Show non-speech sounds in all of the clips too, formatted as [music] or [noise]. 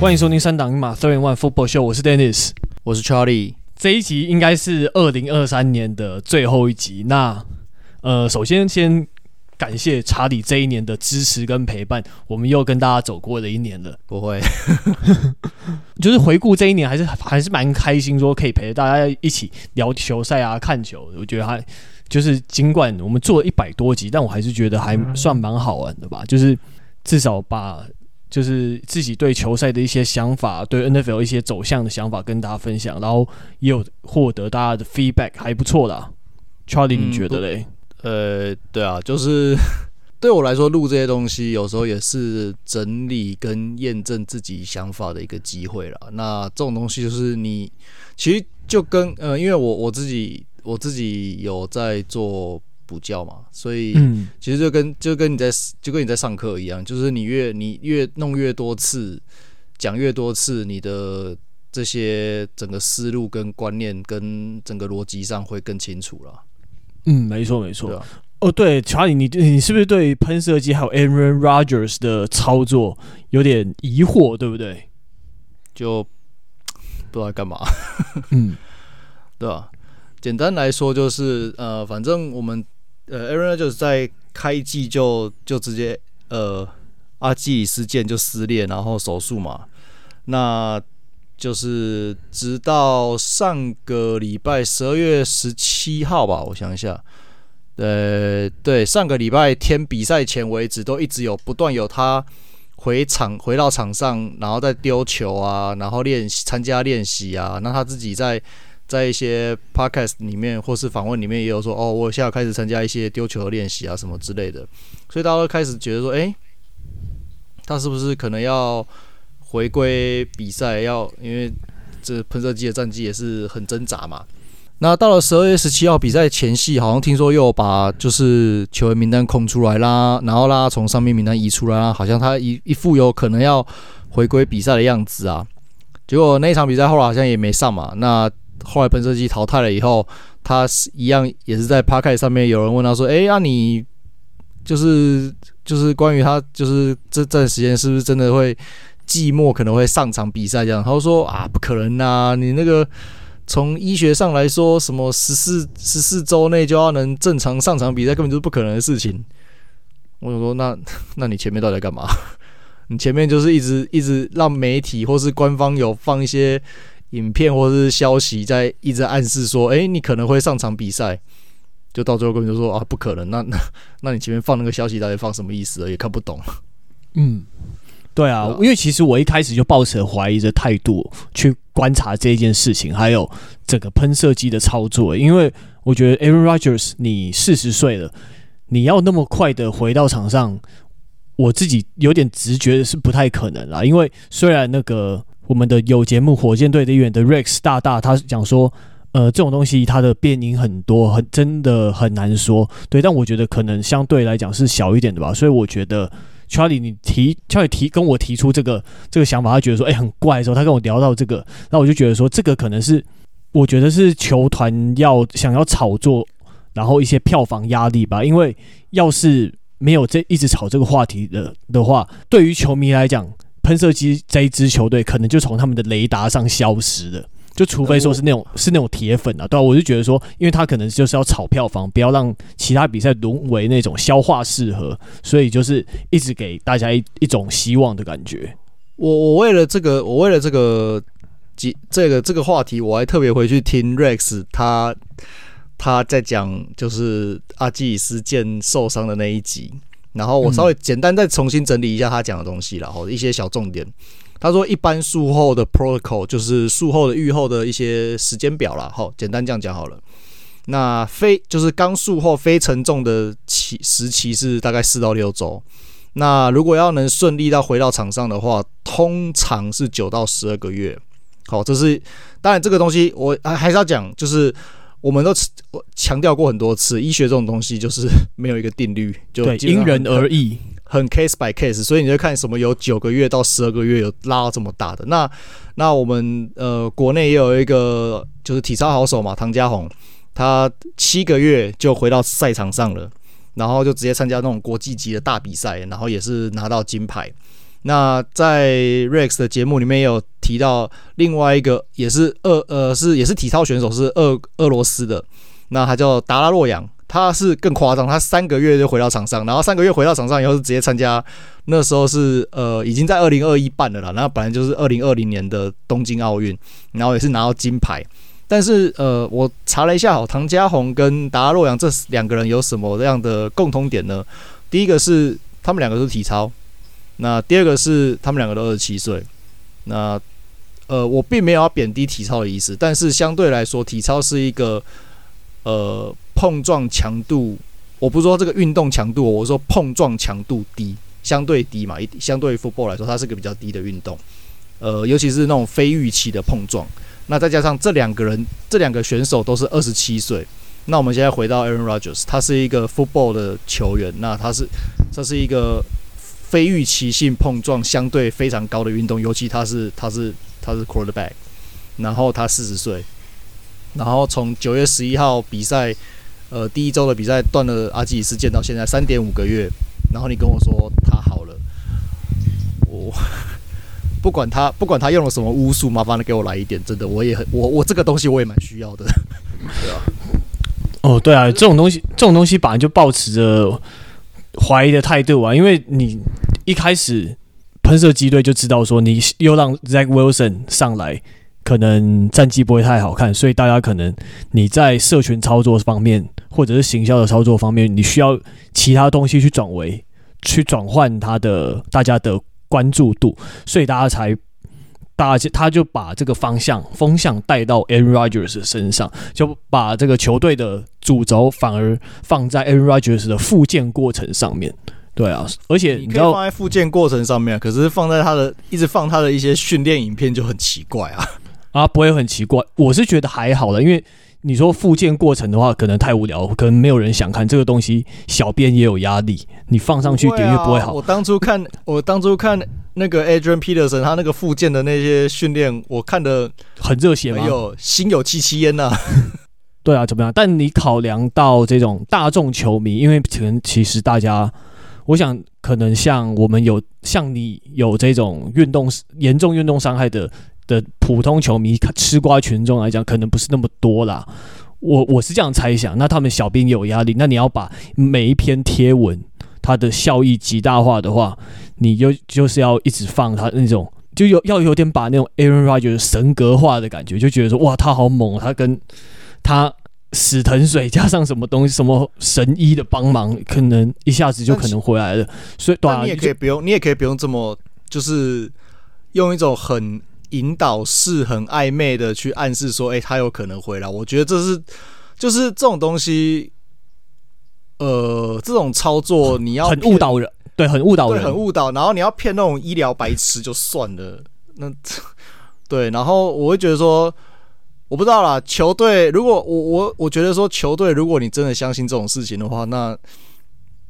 欢迎收听三档一码 Three One Football Show，我是 Dennis，我是 Charlie。这一集应该是二零二三年的最后一集。那呃，首先先感谢查理这一年的支持跟陪伴，我们又跟大家走过了一年了。不会，[laughs] 就是回顾这一年，还是还是蛮开心，说可以陪着大家一起聊球赛啊，看球。我觉得还就是尽管我们做了一百多集，但我还是觉得还算蛮好玩的吧。就是至少把。就是自己对球赛的一些想法，对 NFL 一些走向的想法跟大家分享，然后也有获得大家的 feedback，还不错啦。Charlie，你觉得嘞？呃，对啊，就是 [laughs] 对我来说，录这些东西有时候也是整理跟验证自己想法的一个机会啦。那这种东西就是你其实就跟呃，因为我我自己我自己有在做。补教嘛，所以其实就跟就跟你在就跟你在上课一样，就是你越你越弄越多次，讲越多次，你的这些整个思路跟观念跟整个逻辑上会更清楚了。嗯，没错没错。哦，对，查理，你你是不是对喷射机还有 Aaron Rodgers 的操作有点疑惑，对不对？就不知道干嘛。嗯，[laughs] 对吧？简单来说就是呃，反正我们。呃，Aaron 就是在开季就就直接呃阿基里斯腱就撕裂，然后手术嘛。那就是直到上个礼拜十二月十七号吧，我想一下，呃，对，上个礼拜天比赛前为止，都一直有不断有他回场回到场上，然后再丢球啊，然后练习参加练习啊，那他自己在。在一些 podcast 里面或是访问里面也有说哦，我现在开始参加一些丢球的练习啊什么之类的，所以大家都开始觉得说，诶，他是不是可能要回归比赛？要因为这喷射机的战绩也是很挣扎嘛。那到了十二月十七号比赛前夕，好像听说又把就是球员名单空出来啦，然后让他从上面名单移出来啦，好像他一一副有可能要回归比赛的样子啊。结果那场比赛后来好像也没上嘛。那后来喷射机淘汰了以后，他是一样也是在 Podcast 上面有人问他说：“诶，那你就是就是关于他就是这段时间是不是真的会寂寞可能会上场比赛这样？”他说：“啊，不可能呐！你那个从医学上来说，什么十四十四周内就要能正常上场比赛，根本就是不可能的事情。”我就说：“那 [laughs] 那你前面到底在干嘛？你前面就是一直一直让媒体或是官方有放一些。”影片或是消息在一直暗示说，诶，你可能会上场比赛，就到最后根本就说啊，不可能。那那 [laughs] 那你前面放那个消息到底放什么意思？也看不懂。嗯，对啊，因为其实我一开始就抱持怀疑的态度去观察这件事情，还有整个喷射机的操作，因为我觉得 Aaron Rodgers 你四十岁了，你要那么快的回到场上，我自己有点直觉是不太可能啦。因为虽然那个。我们的有节目火箭队的一员的 Rex 大大，他讲说，呃，这种东西它的变因很多，很真的很难说。对，但我觉得可能相对来讲是小一点的吧。所以我觉得 Charlie 你提 Charlie 提跟我提出这个这个想法，他觉得说，哎，很怪的时候，他跟我聊到这个，那我就觉得说，这个可能是我觉得是球团要想要炒作，然后一些票房压力吧。因为要是没有这一直炒这个话题的的话，对于球迷来讲。喷射机这一支球队可能就从他们的雷达上消失了，就除非说是那种是那种铁粉啊，对啊，我就觉得说，因为他可能就是要炒票房，不要让其他比赛沦为那种消化适合，所以就是一直给大家一一种希望的感觉。我我为了这个，我为了这个几这个这个话题，我还特别回去听 Rex 他他在讲就是阿基里斯腱受伤的那一集。然后我稍微简单再重新整理一下他讲的东西，然后一些小重点。他说，一般术后的 protocol 就是术后的愈后的一些时间表了。好，简单这样讲好了。那非就是刚术后非沉重的期时期是大概四到六周。那如果要能顺利到回到场上的话，通常是九到十二个月。好，这是当然这个东西我还还是要讲，就是。我们都强调过很多次，医学这种东西就是 [laughs] 没有一个定律，就因人而异，很 case by case。所以你就看什么有九个月到十二个月有拉到这么大的。那那我们呃国内也有一个就是体操好手嘛，唐家红，他七个月就回到赛场上了，然后就直接参加那种国际级的大比赛，然后也是拿到金牌。那在 Rex 的节目里面也有提到另外一个，也是俄呃是也是体操选手，是俄俄罗斯的，那他叫达拉洛扬，他是更夸张，他三个月就回到场上，然后三个月回到场上以后是直接参加，那时候是呃已经在二零二一办了啦，那本来就是二零二零年的东京奥运，然后也是拿到金牌，但是呃我查了一下，好，唐家鸿跟达拉洛扬这两个人有什么样的共通点呢？第一个是他们两个都是体操。那第二个是他们两个都二十七岁，那呃，我并没有要贬低体操的意思，但是相对来说，体操是一个呃碰撞强度，我不是说这个运动强度，我说碰撞强度低，相对低嘛，一相对于 football 来说，它是个比较低的运动，呃，尤其是那种非预期的碰撞，那再加上这两个人，这两个选手都是二十七岁，那我们现在回到 Aaron Rodgers，他是一个 football 的球员，那他是这是一个。非预期性碰撞相对非常高的运动，尤其他是他是他是 quarterback，然后他四十岁，然后从九月十一号比赛，呃，第一周的比赛断了阿基里斯腱到现在三点五个月，然后你跟我说他好了，我不管他不管他用了什么巫术，麻烦你给我来一点，真的我也很我我这个东西我也蛮需要的，对 [laughs] 啊，哦对啊，这种东西这种东西本来就保持着。怀疑的态度啊，因为你一开始喷射机队就知道说，你又让 Zach Wilson 上来，可能战绩不会太好看，所以大家可能你在社群操作方面，或者是行销的操作方面，你需要其他东西去转为，去转换他的大家的关注度，所以大家才。他他就把这个方向风向带到 Aaron Rodgers 身上，就把这个球队的主轴反而放在 Aaron Rodgers 的复健过程上面。对啊，而且你知道你放在复健过程上面，可是放在他的一直放他的一些训练影片就很奇怪啊啊，不会很奇怪，我是觉得还好了，因为。你说复健过程的话，可能太无聊，可能没有人想看这个东西。小编也有压力，你放上去点阅不会好。我当初看，我当初看那个 Adrian Peterson 他那个复健的那些训练，我看的很热血没？有心有戚戚焉呐。[laughs] 对啊，怎么样？但你考量到这种大众球迷，因为可能其实大家，我想可能像我们有像你有这种运动严重运动伤害的。的普通球迷吃瓜群众来讲，可能不是那么多啦。我我是这样猜想。那他们小编有压力，那你要把每一篇贴文它的效益极大化的话，你就就是要一直放他那种，就有要有点把那种 Aaron Rodgers 神格化的感觉，就觉得说哇，他好猛，他跟他死藤水加上什么东西，什么神医的帮忙，可能一下子就可能回来了。所以，对啊，你也可以不用，你也可以不用这么，就是用一种很。引导式很暧昧的去暗示说，哎、欸，他有可能回来。我觉得这是，就是这种东西，呃，这种操作你要很误导人，对，很误导人，很误导。然后你要骗那种医疗白痴就算了，那对。然后我会觉得说，我不知道啦，球队如果我我我觉得说，球队如果你真的相信这种事情的话，那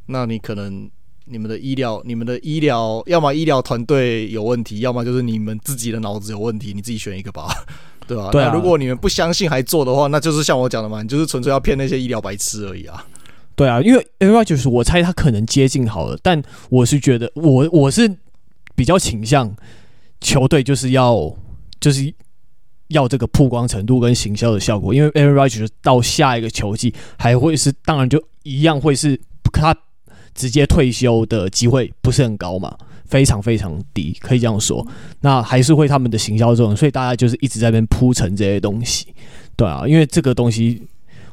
那你可能。你们的医疗，你们的医疗，要么医疗团队有问题，要么就是你们自己的脑子有问题，你自己选一个吧，[laughs] 对吧？对啊。如果你们不相信还做的话，那就是像我讲的嘛，你就是纯粹要骗那些医疗白痴而已啊。对啊，因为 Aaron 就是我猜他可能接近好了，但我是觉得我我是比较倾向球队就是要就是要这个曝光程度跟行销的效果，因为 Aaron Rodgers 到下一个球季还会是，当然就一样会是他。直接退休的机会不是很高嘛，非常非常低，可以这样说。那还是会他们的行销作用，所以大家就是一直在那边铺陈这些东西，对啊，因为这个东西。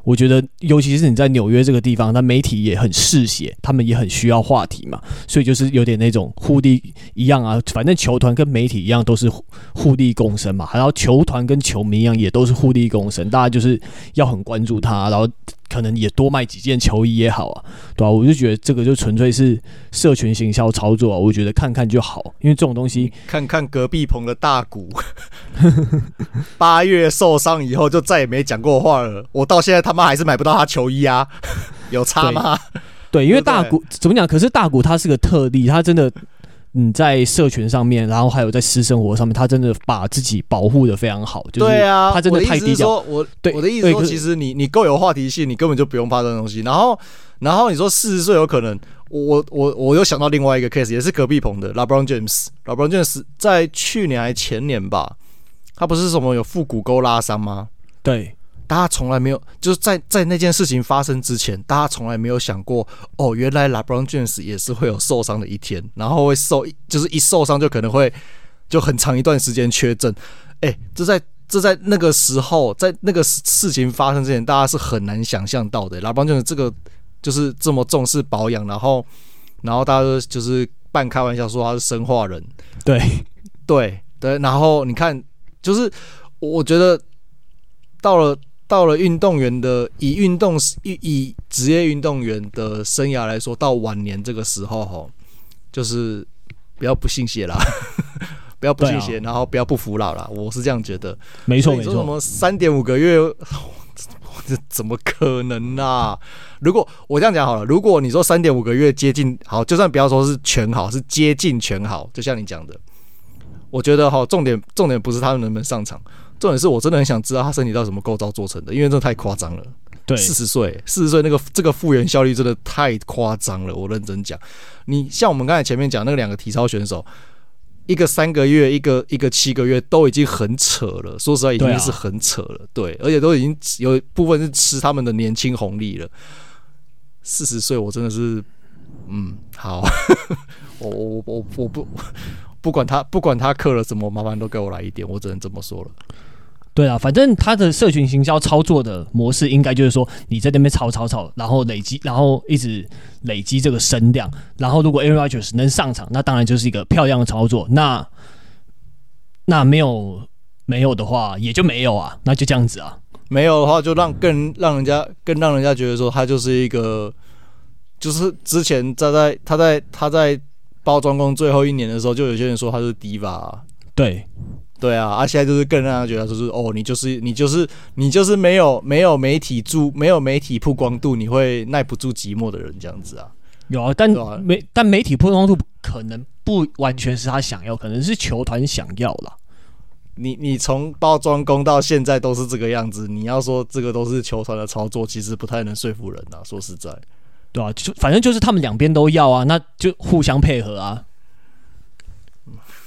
我觉得，尤其是你在纽约这个地方，那媒体也很嗜血，他们也很需要话题嘛，所以就是有点那种互利一样啊。反正球团跟媒体一样，都是互利共生嘛。然后球团跟球迷一样，也都是互利共生，大家就是要很关注他，然后可能也多卖几件球衣也好啊，对吧、啊？我就觉得这个就纯粹是社群行销操作啊。我觉得看看就好，因为这种东西，看看隔壁棚的大谷，[laughs] 八月受伤以后就再也没讲过话了。我到现在他。妈还是买不到他球衣啊？[laughs] 有差吗？对，对，因为大谷怎么讲？可是大谷他是个特例，他真的嗯，在社群上面，然后还有在私生活上面，他真的把自己保护的非常好。就是他真的太低调。我对我的意思说，其实你你够有话题性，你根本就不用怕这种东西。然后然后你说四十岁有可能，我我我又想到另外一个 case，也是隔壁棚的 LeBron James。LeBron James 在去年还前年吧，他不是什么有腹股沟拉伤吗？对，大家从来没有，就是在在那件事情发生之前，大家从来没有想过，哦，原来 LeBron James 也是会有受伤的一天，然后会受，就是一受伤就可能会就很长一段时间缺阵。[laughs] 哎，这在这在那个时候，在那个事情发生之前，大家是很难想象到的。LeBron James 这个。就是这么重视保养，然后，然后大家都就是半开玩笑说他是生化人，对，对，对，然后你看，就是我觉得到了到了运动员的以运动以以职业运动员的生涯来说，到晚年这个时候吼，就是不要不信邪啦，[laughs] 不要不信邪，然后不要不服老啦，我是这样觉得，没错没错，说什么三点五个月。这 [laughs] 怎么可能啊？如果我这样讲好了，如果你说三点五个月接近好，就算不要说是全好，是接近全好，就像你讲的，我觉得哈，重点重点不是他们能不能上场，重点是我真的很想知道他身体到底什么构造做成的，因为这太夸张了。对，四十岁，四十岁那个这个复原效率真的太夸张了。我认真讲，你像我们刚才前面讲那个两个体操选手。一个三个月，一个一个七个月，都已经很扯了。说实话，已经是很扯了。对，而且都已经有部分是吃他们的年轻红利了。四十岁，我真的是，嗯，好，[laughs] 我我我我不不管他不管他刻了什么，麻烦都给我来一点，我只能这么说了。对啊，反正他的社群行销操作的模式，应该就是说你在那边炒炒炒，然后累积，然后一直累积这个声量，然后如果 Aaron Rodgers 能上场，那当然就是一个漂亮的操作。那那没有没有的话，也就没有啊，那就这样子啊。没有的话，就让更让人家更让人家觉得说他就是一个，就是之前在在他在他在包装工最后一年的时候，就有些人说他是 Diva 啊。对。对啊，啊，现在就是更让人觉得就是哦，你就是你就是你就是没有没有媒体注没有媒体曝光度，你会耐不住寂寞的人这样子啊。有啊，但媒、啊、但媒体曝光度可能不完全是他想要，可能是球团想要啦。你你从包装工到现在都是这个样子，你要说这个都是球团的操作，其实不太能说服人啊。说实在，对啊，就反正就是他们两边都要啊，那就互相配合啊。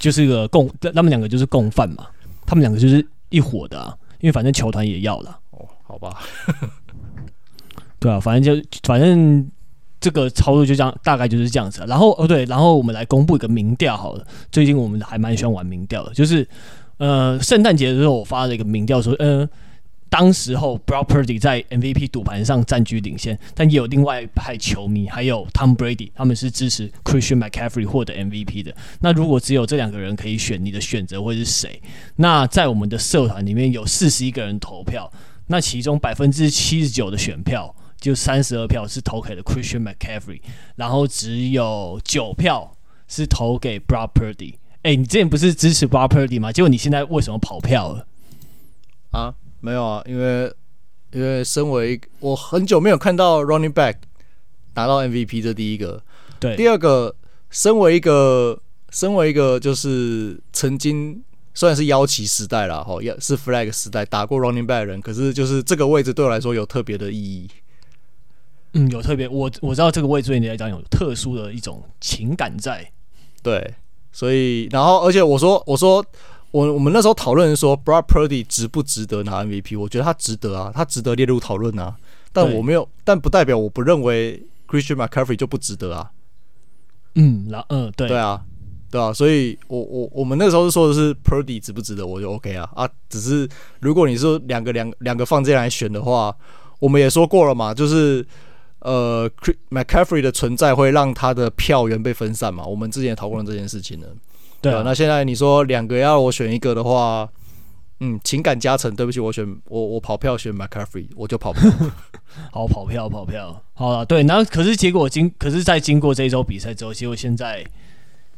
就是一个共，他们两个就是共犯嘛，他们两个就是一伙的啊，因为反正球团也要了。哦，好吧，对啊，反正就反正这个操作就这样，大概就是这样子。然后哦对，然后我们来公布一个民调好了，最近我们还蛮喜欢玩民调的，就是呃圣诞节的时候我发了一个民调说，嗯、呃。当时候，Brock Purdy 在 MVP 赌盘上占据领先，但也有另外一派球迷，还有 Tom Brady，他们是支持 Christian McCaffrey 获得 MVP 的。那如果只有这两个人可以选，你的选择会是谁？那在我们的社团里面有四十一个人投票，那其中百分之七十九的选票，就三十二票是投给了 Christian McCaffrey，然后只有九票是投给 Brock Purdy。哎，你之前不是支持 Brock Purdy 吗？结果你现在为什么跑票了？啊？没有啊，因为因为身为我很久没有看到 running back 拿到 MVP 这第一个，对，第二个，身为一个身为一个就是曾经虽然是妖旗时代了哈，也是 flag 时代打过 running back 的人，可是就是这个位置对我来说有特别的意义。嗯，有特别，我我知道这个位置对你来讲有特殊的一种情感在。对，所以然后而且我说我说。我我们那时候讨论说 b r a d Purdy 值不值得拿 MVP？我觉得他值得啊，他值得列入讨论啊。但我没有，但不代表我不认为 Christian McCaffrey 就不值得啊。嗯，然嗯，对，对啊，对啊。所以我我我们那时候是说的是 Purdy 值不值得，我就 OK 啊啊。只是如果你说两个两两个放这样来选的话，我们也说过了嘛，就是呃，McCaffrey 的存在会让他的票源被分散嘛。我们之前也讨论这件事情呢。对啊，那现在你说两个要我选一个的话，嗯，情感加成，对不起，我选我我跑票选 McCaffrey，我就跑 [laughs] 票，好跑票跑票，好了，对，然后可是结果经，可是在经过这一周比赛之后，结果现在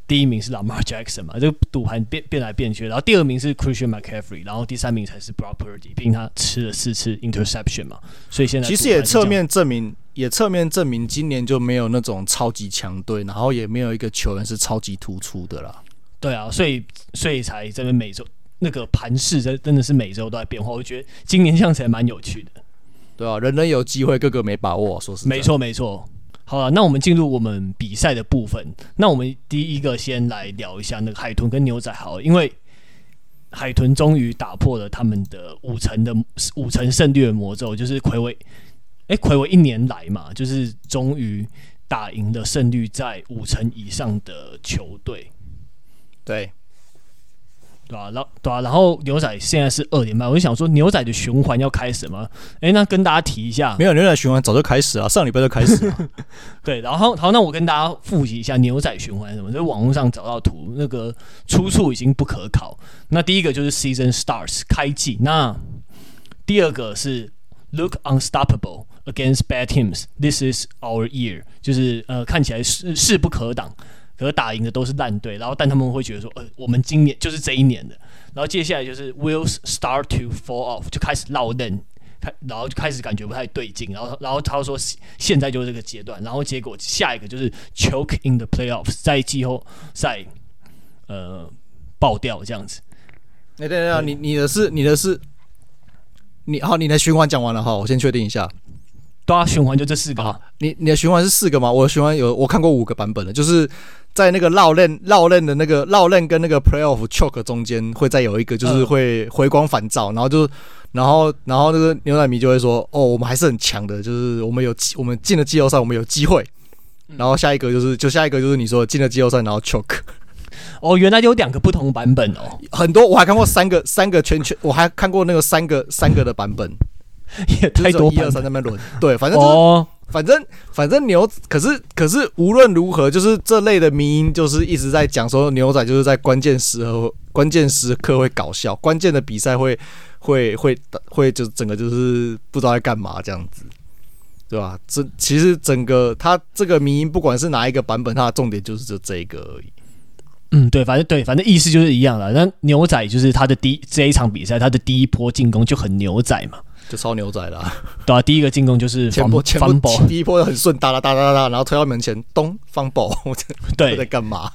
第一名是 Lamar Jackson 嘛，这个赌盘变变来变去，然后第二名是 Christian McCaffrey，然后第三名才是 Brock Purdy，毕竟他吃了四次 interception 嘛，所以现在其实也侧面证明，也侧面证明今年就没有那种超级强队，然后也没有一个球员是超级突出的啦。对啊，所以所以才这边每周那个盘势真真的是每周都在变化。我觉得今年这样子还蛮有趣的。对啊，人人有机会，个个没把握。说是，没错没错。好了，那我们进入我们比赛的部分。那我们第一个先来聊一下那个海豚跟牛仔，好，因为海豚终于打破了他们的五成的五成胜率的魔咒，就是魁违，哎，魁违一年来嘛，就是终于打赢的胜率在五成以上的球队，对。对啊，然对啊，然后牛仔现在是二点半，我就想说牛仔的循环要开始吗？哎，那跟大家提一下，没有牛仔循环早就开始了，上礼拜就开始了。[laughs] 对，然后好，那我跟大家复习一下牛仔循环什么，在网络上找到图，那个出处已经不可考。那第一个就是 Season Starts 开季，那第二个是 Look Unstoppable Against Bad Teams，This is Our Year，就是呃看起来势势不可挡。可是打赢的都是烂队，然后但他们会觉得说，呃，我们今年就是这一年的。然后接下来就是 wills start to fall off，就开始落轮，开，然后就开始感觉不太对劲。然后，然后他说现在就是这个阶段。然后结果下一个就是 choke in the playoffs，在季后赛呃爆掉这样子。哎，对对对，你你的是你的是，你好，你的循环讲完了哈，我先确定一下。对啊，循环就这四个。啊、你你的循环是四个吗？我的循环有我看过五个版本的，就是。在那个绕链绕链的那个绕链跟那个 playoff choke 中间，会再有一个，就是会回光返照，然后就，然后然后那个牛奶迷就会说，哦，我们还是很强的，就是我们有我们进了季后赛，我们有机会。然后下一个就是，就下一个就是你说进了季后赛，然后 choke。哦，原来有两个不同版本哦，很多我还看过三个三个圈圈，我还看过那个三个三个的版本，[laughs] 也太多一二三在那边轮，对，反正就是。哦反正反正牛，可是可是无论如何，就是这类的迷因，就是一直在讲说牛仔就是在关键时候、关键时刻会搞笑，关键的比赛会会会会就整个就是不知道在干嘛这样子，对吧？这其实整个他这个迷因，不管是哪一个版本，它的重点就是就这一个而已。嗯，对，反正对，反正意思就是一样了。那牛仔就是他的第这一场比赛，他的第一波进攻就很牛仔嘛。就超牛仔的，啊，对啊，第一个进攻就是 [laughs] 前波前波，第一波就很顺，哒哒哒哒哒，然后推到门前，咚，方宝，[laughs] 我对在干嘛？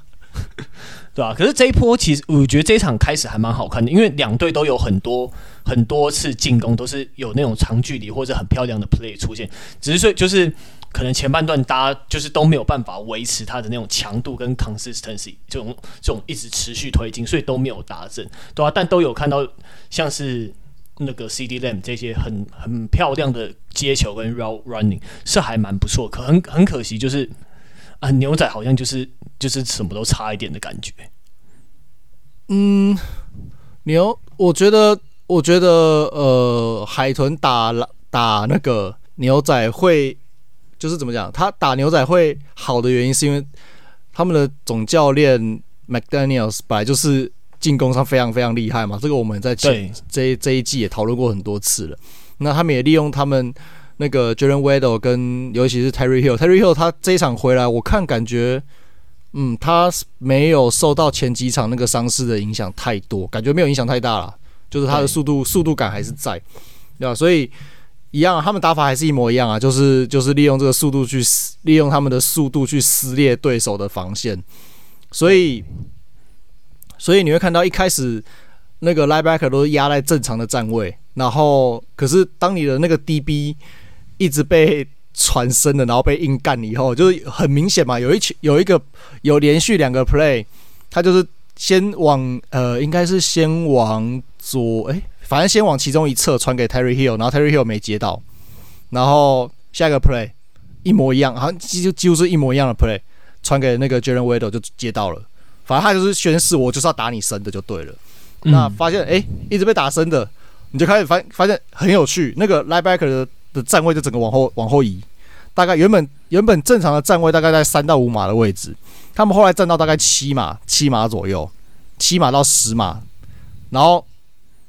对啊，可是这一波其实我觉得这一场开始还蛮好看的，因为两队都有很多很多次进攻，都是有那种长距离或者很漂亮的 play 出现，只是说就是可能前半段大家就是都没有办法维持它的那种强度跟 consistency 这种这种一直持续推进，所以都没有达阵，对啊，但都有看到像是。那个 C D Lamb 这些很很漂亮的接球跟 route running 是还蛮不错，可很很可惜就是啊牛仔好像就是就是什么都差一点的感觉。嗯，牛，我觉得我觉得呃海豚打打那个牛仔会就是怎么讲？他打牛仔会好的原因是因为他们的总教练 McDaniels 本来就是。进攻上非常非常厉害嘛，这个我们在前这一这一季也讨论过很多次了。那他们也利用他们那个 Jalen Waddle 跟尤其是 Tyreek Hill，Tyreek Hill 他这一场回来，我看感觉，嗯，他没有受到前几场那个伤势的影响太多，感觉没有影响太大了。就是他的速度速度感还是在，对吧？所以一样，他们打法还是一模一样啊，就是就是利用这个速度去利用他们的速度去撕裂对手的防线，所以。所以你会看到一开始那个 linebacker 都是压在正常的站位，然后可是当你的那个 DB 一直被传伸的，然后被硬干了以后，就是很明显嘛，有一有一个有连续两个 play，他就是先往呃应该是先往左，诶，反正先往其中一侧传给 Terry Hill，然后 Terry Hill 没接到，然后下一个 play 一模一样，好像几乎几乎是一模一样的 play 传给那个 Jalen Waddle 就接到了。反正他就是宣誓，我就是要打你生的就对了。嗯、那发现哎、欸，一直被打生的，你就开始发发现很有趣。那个 linebacker 的的站位就整个往后往后移，大概原本原本正常的站位大概在三到五码的位置，他们后来站到大概七码七码左右，七码到十码。然后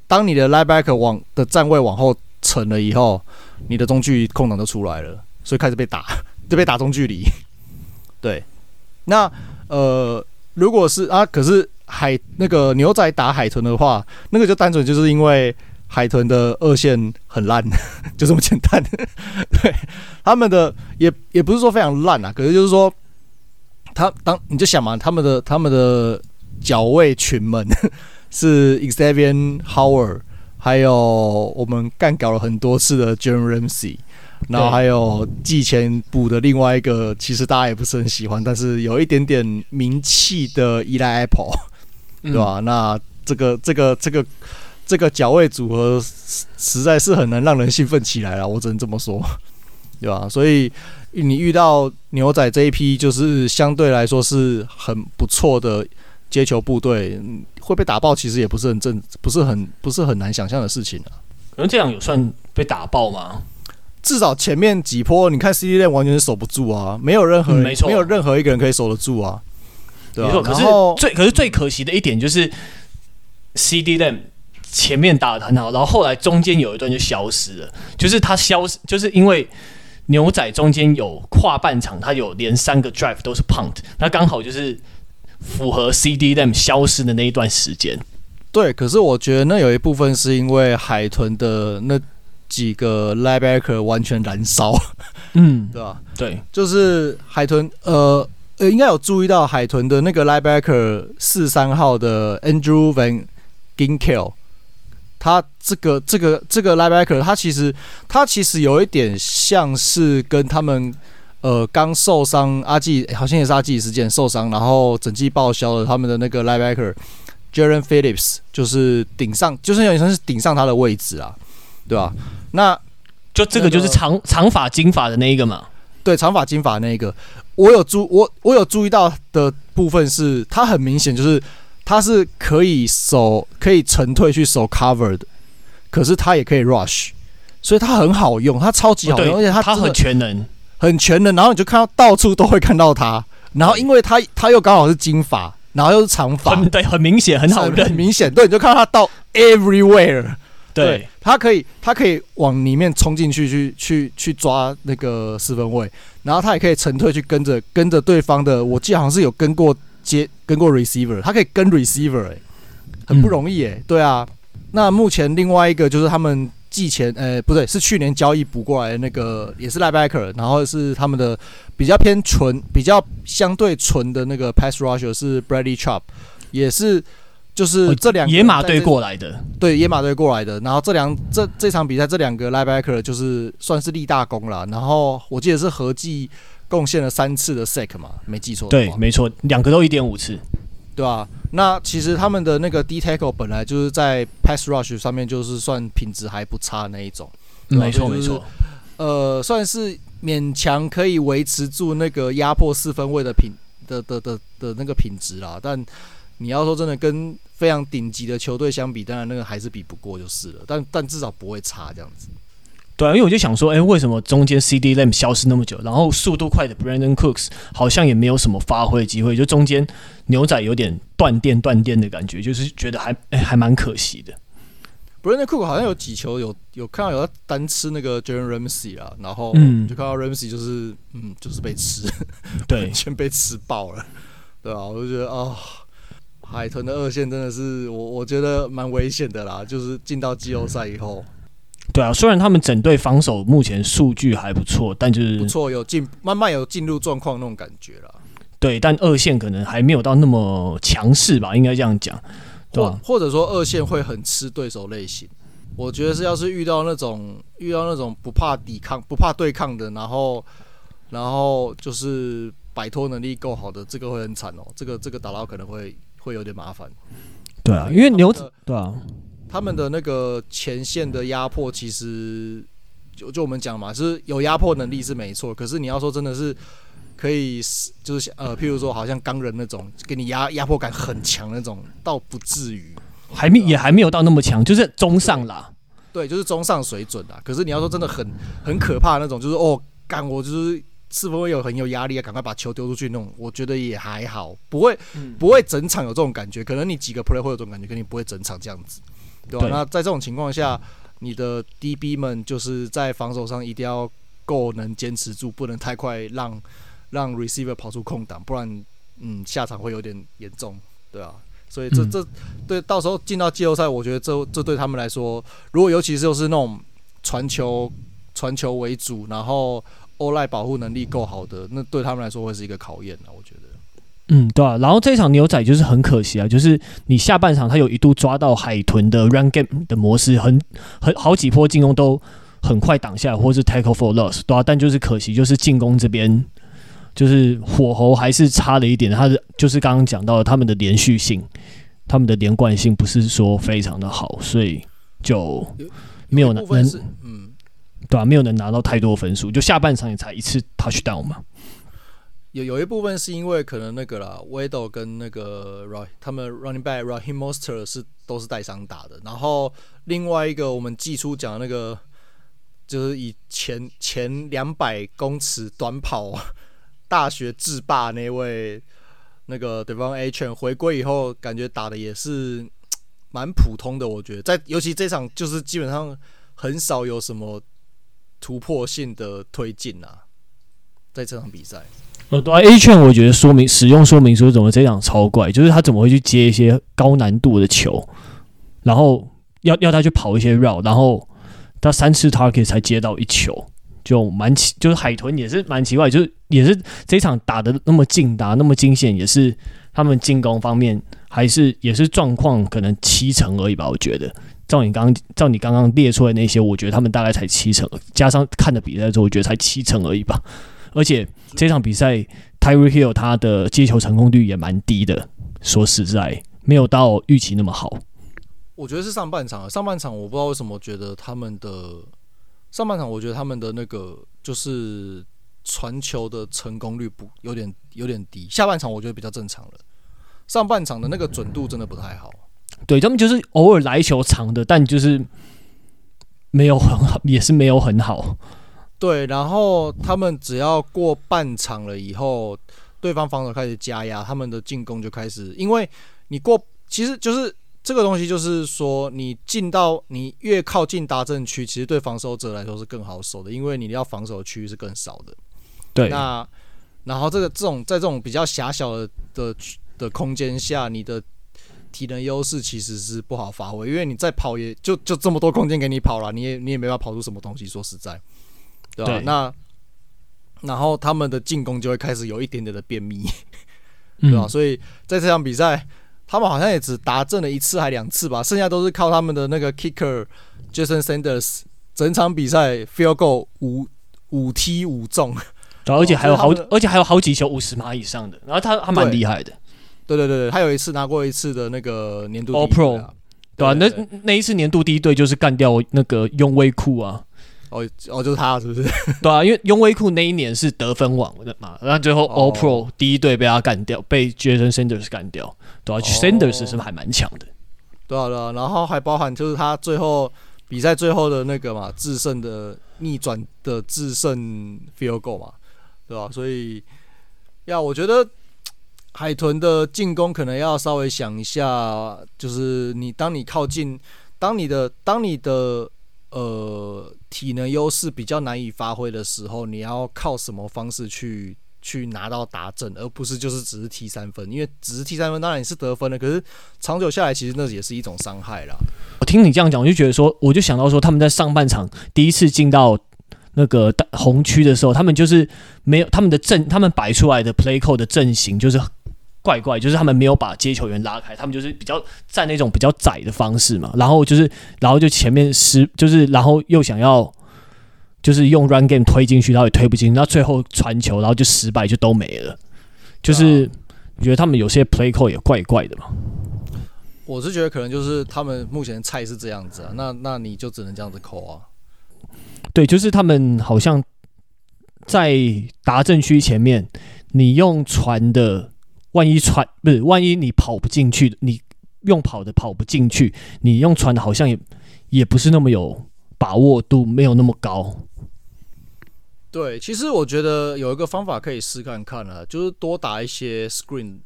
当你的 linebacker 往的站位往后沉了以后，你的中距离空档就出来了，所以开始被打，就被打中距离。对，那呃。如果是啊，可是海那个牛仔打海豚的话，那个就单纯就是因为海豚的二线很烂，[laughs] 就这么简单。[laughs] 对，他们的也也不是说非常烂啊，可是就是说，他当你就想嘛，他们的他们的角位群们 [laughs] 是 Xavier Howard，还有我们干搞了很多次的 Jalen Ramsey，然后还有季前补的另外一个，其实大家也不是很喜欢，但是有一点点名气的 Eli Apple，[laughs] 对吧？嗯、那这个这个这个这个脚位组合实在是很难让人兴奋起来了，我只能这么说，对吧？所以你遇到牛仔这一批，就是相对来说是很不错的接球部队，会被打爆，其实也不是很正，不是很不是很难想象的事情啊。可能这样有算被打爆吗？至少前面几波，你看 CeeDee Lamb 完全是守不住啊，没有任何人、嗯、没错，没有任何一个人可以守得住啊。对啊，没错，可是最可是最可惜的一点就是 CeeDee Lamb 前面打的很好，然后后来中间有一段就消失了，就是他消失，就是因为牛仔中间有跨半场，他有连三个 drive 都是 punt，那刚好就是符合 Lamb 消失的那一段时间。对，可是我觉得那有一部分是因为海豚的那几个 linebacker 完全燃烧，嗯，[laughs] 对吧？对，就是海豚，呃。呃，应该有注意到海豚的那个 linebacker 四三号的 Andrew Van Ginkel，他这个这个这个 linebacker，他其实他其实有一点像是跟他们呃刚受伤阿纪，好像也是阿季事件受伤，然后整季报销了他们的那个 linebacker Jaren Phillips，就是顶上，就是有点像是顶上他的位置啊，对吧？那就这个就是长长发金发的那一个嘛，对，长发金发那一个。我有注我我有注意到的部分是，他很明显就是他是可以守可以沉退去守 cover 的，可是他也可以 rush，所以他很好用，他超级好用，而且他他很全能，很全能。然后你就看到到处都会看到他，然后因为他他又刚好是金发，然后又是长发，对，很明显很好认，很明显，对，你就看到他到 everywhere。对，他可以，他可以往里面冲进去，去去去抓那个四分位，然后他也可以沉退去跟着跟着对方的。我记得好像是有跟过接跟过 receiver，他可以跟 receiver，哎、欸，很不容易哎、欸。嗯、对啊，那目前另外一个就是他们季前，呃、欸，不对，是去年交易补过来的那个，也是 linebacker，然后是他们的比较偏纯、比较相对纯的那个 pass rusher 是 Bradley Chubb，也是。就是这两个野马队过来的，对，野马队过来的。然后这两这这场比赛，这两个 linebacker 就是算是立大功了。然后我记得是合计贡献了三次的 sack 嘛，没记错。对，没错，两个都一点五次，对吧、啊？那其实他们的那个 D tackle 本来就是在 pass rush 上面就是算品质还不差的那一种，没错没错。呃，算是勉强可以维持住那个压迫四分位的品的的的的那个品质啦，但。你要说真的，跟非常顶级的球队相比，当然那个还是比不过就是了。但但至少不会差这样子。对啊，因为我就想说，哎、欸，为什么中间 CeeDee Lamb 消失那么久，然后速度快的 Brandon Cooks 好像也没有什么发挥机会，就中间牛仔有点断电断电的感觉，就是觉得还哎、欸、还蛮可惜的。Brandon Cooks 好像有几球有有看到有在单吃那个 Jalen Ramsey 啊，然后就看到 Ramsey 就是嗯就是被吃，对，[laughs] 完全被吃爆了，对啊，我就觉得啊。哦海豚的二线真的是我，我觉得蛮危险的啦。就是进到季后赛以后，对啊，虽然他们整队防守目前数据还不错，但就是不错，有进慢慢有进入状况那种感觉啦。对，但二线可能还没有到那么强势吧，应该这样讲，对吧？或者说二线会很吃对手类型。我觉得是要是遇到那种遇到那种不怕抵抗、不怕对抗的，然后然后就是摆脱能力够好的，这个会很惨哦。这个这个打到可能会。会有点麻烦，对啊，因为牛仔对啊，他们的那个前线的压迫其实就就我们讲嘛，是有压迫能力是没错，可是你要说真的是可以，就是呃，譬如说好像钢人那种给你压压迫感很强那种，倒不至于，还没也还没有到那么强，就是中上啦，对，就是中上水准啦。可是你要说真的很很可怕那种，就是哦，干我就是。是不会有很有压力啊？赶快把球丢出去那种，我觉得也还好，不会不会整场有这种感觉。可能你几个 play 会有这种感觉，肯定不会整场这样子，对吧？对，那在这种情况下，你的 DB 们就是在防守上一定要够能坚持住，不能太快让让 receiver 跑出空档，不然嗯下场会有点严重，对啊。所以这这对到时候进到季后赛，我觉得这这对他们来说，如果尤其是又是那种传球传球为主，然后。欧赖保护能力够好的，那对他们来说会是一个考验呢。我觉得，嗯，对啊。然后这场牛仔就是很可惜啊，就是你下半场他有一度抓到海豚的 run game 的模式，很很好几波进攻都很快挡下来，或是 tackle for loss，对啊。但就是可惜，就是进攻这边就是火候还是差了一点。他的就是刚刚讲到的，他们的连续性、他们的连贯性不是说非常的好，所以就没有能嗯。对啊，没有能拿到太多分数，就下半场也才一次 touchdown 嘛。有有一部分是因为可能那个啦 w a d o 跟那个 Roy 他们 running back Rahim m o s t e r 是都是带伤打的。然后另外一个我们季初讲的那个，就是以前前两百公尺短跑 [laughs] 大学制霸那位那个 De'Von Achane 回归以后，感觉打的也是蛮普通的。我觉得在尤其这场就是基本上很少有什么。突破性的推进啊，在这场比赛，呃，对 Achane 我觉得说明使用说明书怎么这样超怪，就是他怎么会去接一些高难度的球，然后要要他去跑一些绕然后他三次 target 才接到一球，就蛮奇，就是海豚也是蛮奇怪，就是也是这场打得那么近，打那么惊险，也是他们进攻方面还是也是状况可能七成而已吧，我觉得。照你刚照你刚刚列出来那些，我觉得他们大概才七成，加上看的比赛之后，我觉得才七成而已吧。而且这场比赛 t y r e e Hill 他的接球成功率也蛮低的，说实在，没有到预期那么好。我觉得是上半场，上半场我不知道为什么觉得他们的上半场，我觉得他们的那个就是传球的成功率不有点有点低。下半场我觉得比较正常了，上半场的那个准度真的不太好。对，他们就是偶尔来球长的，但就是没有很好，也是没有很好。对，然后他们只要过半场了以后，对方防守开始加压，他们的进攻就开始。因为你过，其实就是这个东西，就是说你进到你越靠近达阵区，其实对防守者来说是更好守的，因为你要防守的区域是更少的。对，那然后这个这种在这种比较狭小的的的空间下，你的。体能优势其实是不好发挥，因为你再跑也就就这么多空间给你跑了，你也你也没办法跑出什么东西。说实在，对吧？对，那然后他们的进攻就会开始有一点点的便秘，对吧？嗯、所以在这场比赛，他们好像也只达阵了一次还两次吧，剩下都是靠他们的那个 kicker Jason Sanders，整场比赛 field goal 五五踢五中，而且还有好，而且还有好几球五十码以上的，然后他他蛮厉害的。对对对，他有一次拿过一次的那个年度 All Pro，对吧？那那一次年度第一队就是干掉那个雍威库啊，哦哦，就是他是不是？[laughs] 对啊，因为雍威库那一年是得分王的嘛，然后最后 All Pro 第一队被他干掉，被 Jason Sanders 干掉，对啊，Sanders 是不是还蛮强的？对啊对啊，然后还包含就是他最后比赛最后的那个嘛，制胜的逆转的制胜 Field Goal 嘛，对吧？所以呀，我觉得。海豚的进攻可能要稍微想一下，就是你当你靠近，当你的当你的呃体能优势比较难以发挥的时候，你要靠什么方式去去拿到达阵，而不是就是只是踢三分，因为只是踢三分当然也是得分的，可是长久下来其实那也是一种伤害啦。我听你这样讲，我就觉得说，我就想到说他们在上半场第一次进到那个红区的时候，他们就是没有他们的阵，他们摆出来的 play call 的阵型就是。怪怪，就是他们没有把接球员拉开，他们就是比较站那种比较窄的方式嘛，然后就是，然后就前面失，就是然后又想要，就是用 run game 推进去，然后也推不进，那最后传球，然后就失败，就都没了。就是我觉得他们有些 play call 也怪怪的嘛。我是觉得可能就是他们目前菜是这样子啊，那那你就只能这样子扣啊。对，就是他们好像在达阵区前面，你用传的。万一传不是，万一你跑不进去，你用跑的跑不进去，你用传的好像也也不是那么有把握度，没有那么高。对，其实我觉得有一个方法可以试看看啊，就是多打一些 screen，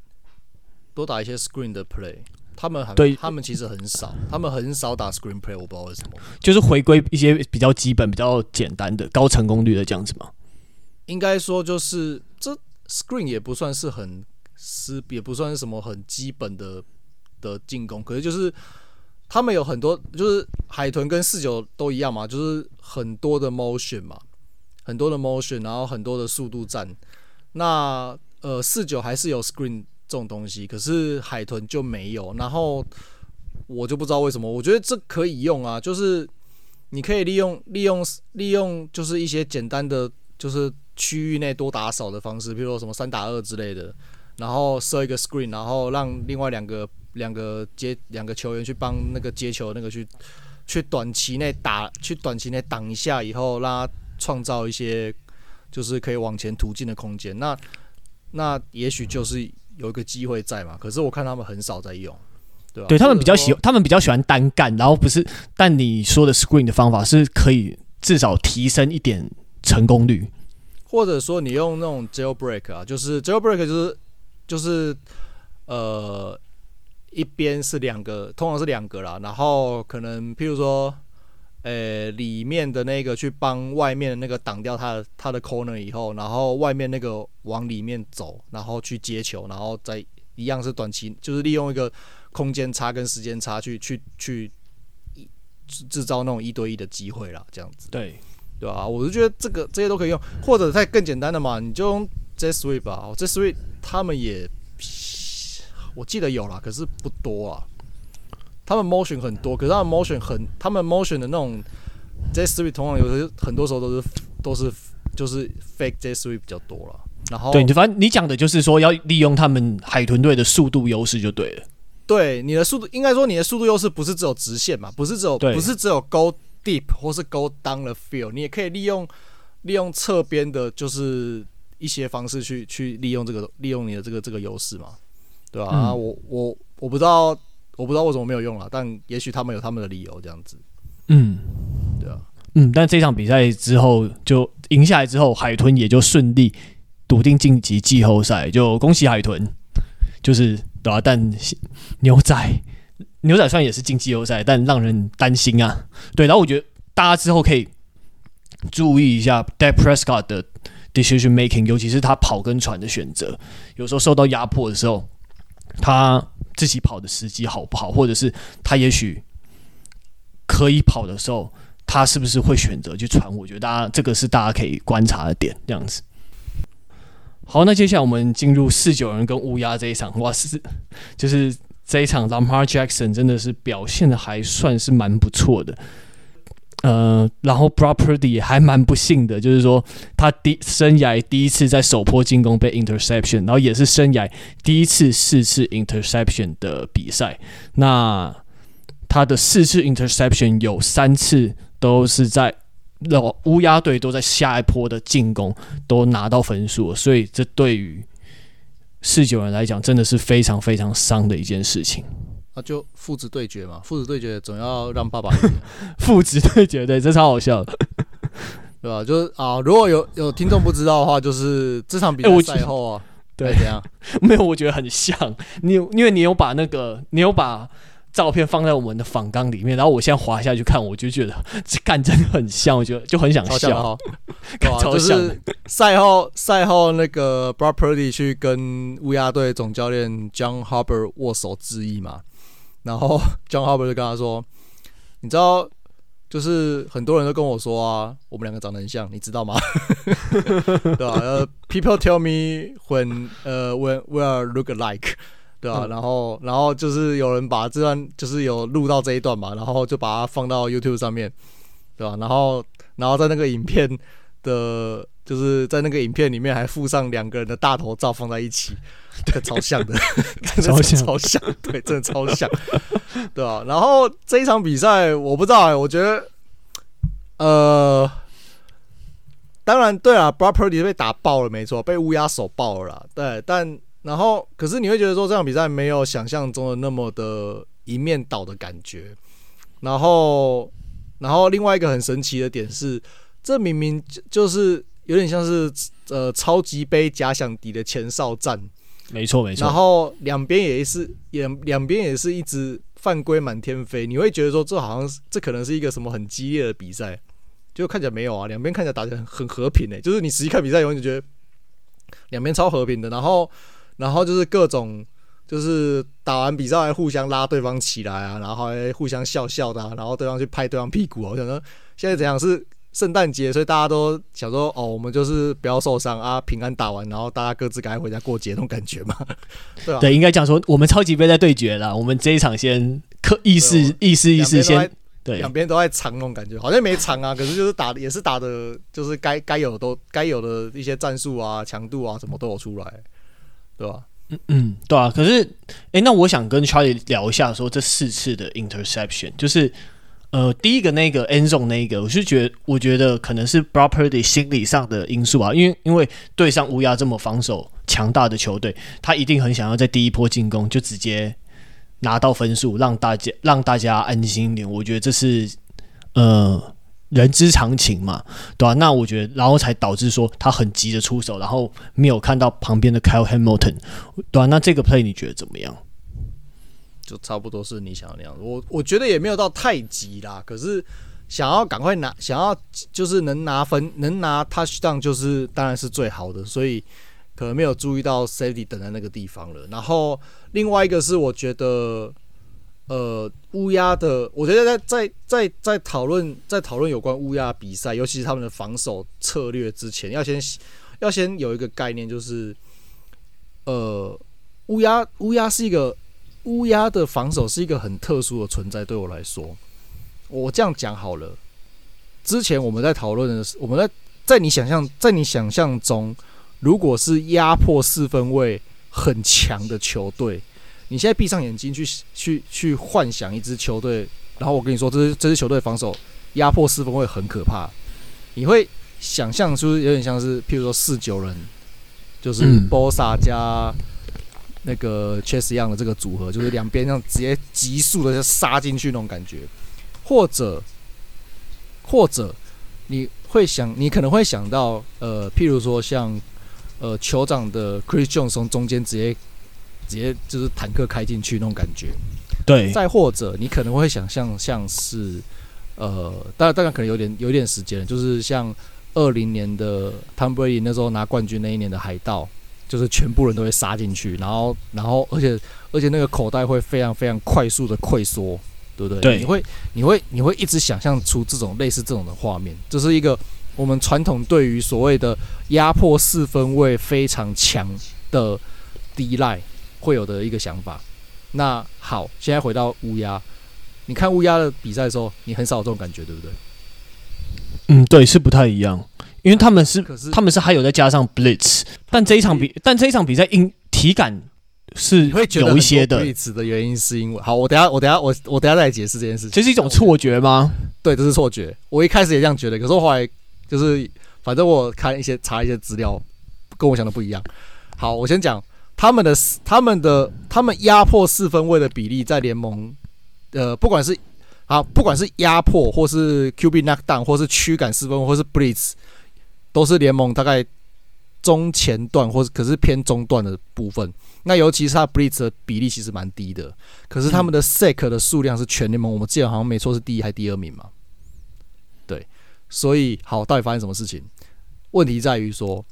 多打一些 screen 的 play。他们很对，他们其实很少，他们很少打 screen play，我不知道为什么。就是回归一些比较基本、比较简单的、高成功率的这样子吗？应该说就是这 screen 也不算是很。是也不算是什么很基本的的进攻，可是就是他们有很多，就是海豚跟四九都一样嘛，就是很多的 motion 嘛，很多的 motion，然后很多的速度战。那呃四九还是有 screen 这种东西，可是海豚就没有。然后我就不知道为什么，我觉得这可以用啊，就是你可以利用利用利用，就是一些简单的，就是区域内多打少的方式，比如说什么三打二之类的，然后设一个 screen，然后让另外两个两个接两个球员去帮那个接球那个去去短期内打，去短期内挡一下以后，让他创造一些就是可以往前突进的空间。那那也许就是有一个机会在嘛，可是我看他们很少在用，对吧？对他们比较喜，他们比较喜欢单干，然后不是。但你说的 screen 的方法是可以至少提升一点成功率，或者说你用那种 jailbreak 啊，就是 jailbreak 就是就是呃一边是两个，通常是两个啦，然后可能譬如说。呃、欸，里面的那个去帮外面的那个挡掉他的他的 corner 以后，然后外面那个往里面走，然后去接球，然后再一样是短期，就是利用一个空间差跟时间差去去去制造那种一对一的机会啦，这样子。对，对啊？我是觉得这个这些都可以用，或者再更简单的嘛，你就用 Jet Sweep 吧，Jet Sweep 他们也我记得有啦，可是不多啊。他们 motion 很多，可是他们 motion 很，他们 motion 的那种 jet sweep 通常有的很多时候都是都是就是 fake jet sweep 比较多了。然后对，反正你讲的就是说要利用他们海豚队的速度优势就对了。对，你的速度应该说你的速度优势不是只有直线嘛，不是只有不是只有 go deep 或是 go down the field，你也可以利用利用侧边的，就是一些方式去去利用这个利用你的这个这个优势嘛，对吧？嗯、啊，我我我不知道。我不知道为什么没有用了，但也许他们有他们的理由，这样子。嗯，对啊，嗯，但这场比赛之后就赢下来之后，海豚也就顺利笃定晋级季后赛，就恭喜海豚。就是对啊，但牛仔牛仔虽然也是进季后赛，但让人担心啊。对，然后我觉得大家之后可以注意一下 Dak Prescott 的 decision making，尤其是他跑跟传的选择，有时候受到压迫的时候，他。自己跑的时机好不好，或者是他也许可以跑的时候，他是不是会选择去传？我觉得大家这个是大家可以观察的点。这样子。好，那接下来我们进入四九人跟乌鸦这一场。哇，是就是这一场，Lamar Jackson 真的是表现的还算是蛮不错的。呃，然后 Brock Purdy 还蛮不幸的，就是说他第生涯第一次在首波进攻被 interception，然后也是生涯第一次四次 interception 的比赛。那他的四次 interception 有三次都是在乌鸦队都在下一波的进攻都拿到分数，所以这对于四九人来讲真的是非常非常伤的一件事情。那、啊、就父子对决嘛，父子对决总要让爸爸赢。[laughs] 父子对决，对，这超好笑的，[laughs] 对吧？就是啊，如果有有听众不知道的话，就是这场比赛赛后啊，欸、对，怎样？[laughs] 没有，我觉得很像你，因为你有把那个，你有把照片放在我们的访纲里面，然后我现在滑下去看，我就觉得这干真的很像，我觉得就很想笑，哈，就是赛后赛后那个 Brock Purdy 去跟乌鸦队总教练 John Harbaugh 握手致意嘛。然后 John Harbaugh 就跟他说：“你知道，就是很多人都跟我说啊，我们两个长得很像，你知道吗？[laughs] 对吧？呃，People tell me when 呃 when we are look alike，对吧？然后然后就是有人把这段就是有录到这一段嘛，然后就把它放到 YouTube 上面，对吧？然后然后在那个影片的，就是在那个影片里面还附上两个人的大头照放在一起。”对，超像的，[laughs] 超像，超像，对，真的超像，对吧、啊？然后这一场比赛，我不知道哎、欸，我觉得，呃，当然对啊 Purdy 被打爆了，没错，被乌鸦手爆了啦，对。但然后，可是你会觉得说这场比赛没有想象中的那么的一面倒的感觉。然后，然后另外一个很神奇的点是，这明明就是有点像是呃超级杯假想敌的前哨战。没错没错，然后两边也是，也两边也是一直犯规满天飞，你会觉得说这好像这可能是一个什么很激烈的比赛，就看起来没有啊，两边看起来打得很很和平诶、欸，就是你实际看比赛你觉得两边超和平的，然后然后就是各种就是打完比赛还互相拉对方起来啊，然后还互相笑笑的、啊，然后对方去拍对方屁股啊，我想说现在怎样？是圣诞节，所以大家都想说，哦，我们就是不要受伤啊，平安打完，然后大家各自赶快回家过节那种感觉嘛，[laughs] 对啊？对，应该讲说，我们超级杯在对决了，我们这一场先刻意识意思意思先，对，两边都在藏那种感觉，好像没藏啊，可是就是打也是打的，就是该该有的都该有的一些战术啊、强度啊什么都有出来，对吧？嗯嗯，对啊。可是，哎，那我想跟 Charlie 聊一下，说这四次的 interception 就是。呃，第一个那个 end zone 那个，我是觉得，我觉得可能是 Brock Purdy 心理上的因素啊，因为因为对上乌鸦这么防守强大的球队，他一定很想要在第一波进攻就直接拿到分数，让大家让大家安心一点。我觉得这是呃人之常情嘛，对吧、啊？那我觉得，然后才导致说他很急着出手，然后没有看到旁边的 Kyle Hamilton，对吧、啊？那这个 play 你觉得怎么样？就差不多是你想要那样子，我我觉得也没有到太急啦。可是想要赶快拿，想要就是能拿分，能拿 touchdown 就是当然是最好的。所以可能没有注意到 safety 等在那个地方了。然后另外一个是我觉得，呃，乌鸦的，我觉得在在在在讨论在讨论有关乌鸦比赛，尤其是他们的防守策略之前，要先要先有一个概念，就是呃，乌鸦乌鸦是一个。乌鸦的防守是一个很特殊的存在，对我来说，我这样讲好了。之前我们在讨论的是，我们在在你想象，在你想象中，如果是压迫四分位很强的球队，你现在闭上眼睛去去去幻想一支球队，然后我跟你说，这支这支球队防守压迫四分位很可怕，你会想象出有点像是，譬如说四九人，就是波萨加。那个 Chase Young 的这个组合，就是两边这样直接急速的就杀进去那种感觉，或者或者你会想，你可能会想到，呃，譬如说像呃酋长的 Chris Jones 从中间直接直接就是坦克开进去那种感觉，对。再或者你可能会想象像是呃，当然当然可能有点有点时间，就是像二零年的 Tom Brady 那时候拿冠军那一年的海盗。就是全部人都会杀进去，然后，然后，而且，而且那个口袋会非常非常快速的溃缩，对不对？对，你会，你会，你会一直想象出这种类似这种的画面，这是一个我们传统对于所谓的压迫四分位非常强的 D-line 会有的一个想法。那好，现在回到乌鸦，你看乌鸦的比赛的时候，你很少有这种感觉，对不对？嗯，对，是不太一样。因为他们是，是他们是还有再加上 blitz，但这一场比，但这一场比赛应体感是有一些的。blitz 的原因是因为，好，我等下我等下我我等下再来解释这件事情。这是一种错觉吗？对，这是错觉。我一开始也这样觉得，可是我后来就是，反正我看一些查一些资料，跟我想的不一样。好，我先讲他们的他们的他们压迫四分位的比例在联盟，呃，不管是啊，不管是压迫或是 QB knockdown 或是驱赶四分位或是 blitz。都是联盟大概中前段，或者可是偏中段的部分。那尤其是他 blitz 的比例其实蛮低的，可是他们的 sack 的数量是全联盟，我们记得好像没错是第一还是第二名嘛？对，所以好，到底发生什么事情？问题在于说，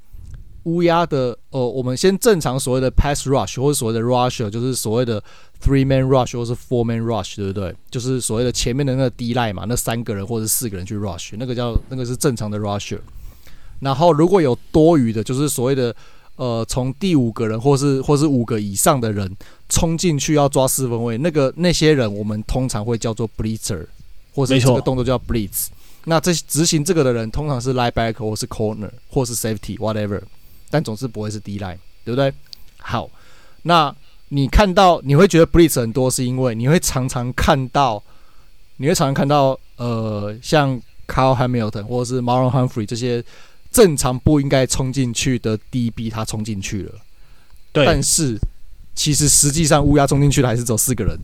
乌鸦的呃，我们先正常所谓的 pass rush 或者所谓的 rusher，就是所谓的 three man rush 或是 four man rush，对不对？就是所谓的前面的那个 D line 嘛，那三个人或者四个人去 rush，那个叫那个是正常的 rusher。然后如果有多余的，就是所谓的，呃，从第五个人或是或是五个以上的人冲进去要抓四分位，那个那些人我们通常会叫做 blitzer，或是这个动作叫 blitz。那这执行这个的人通常是 linebacker 或是 corner 或是 safety whatever，但总是不会是 D line，对不对？好，那你看到你会觉得 blitz 很多，是因为你会常常看到，你会常常看到，呃，像 Carl Hamilton 或者是 Marlon Humphrey 这些。正常不应该冲进去的 DB，他冲进去了。对，但是其实实际上乌鸦冲进去的还是只有四个人，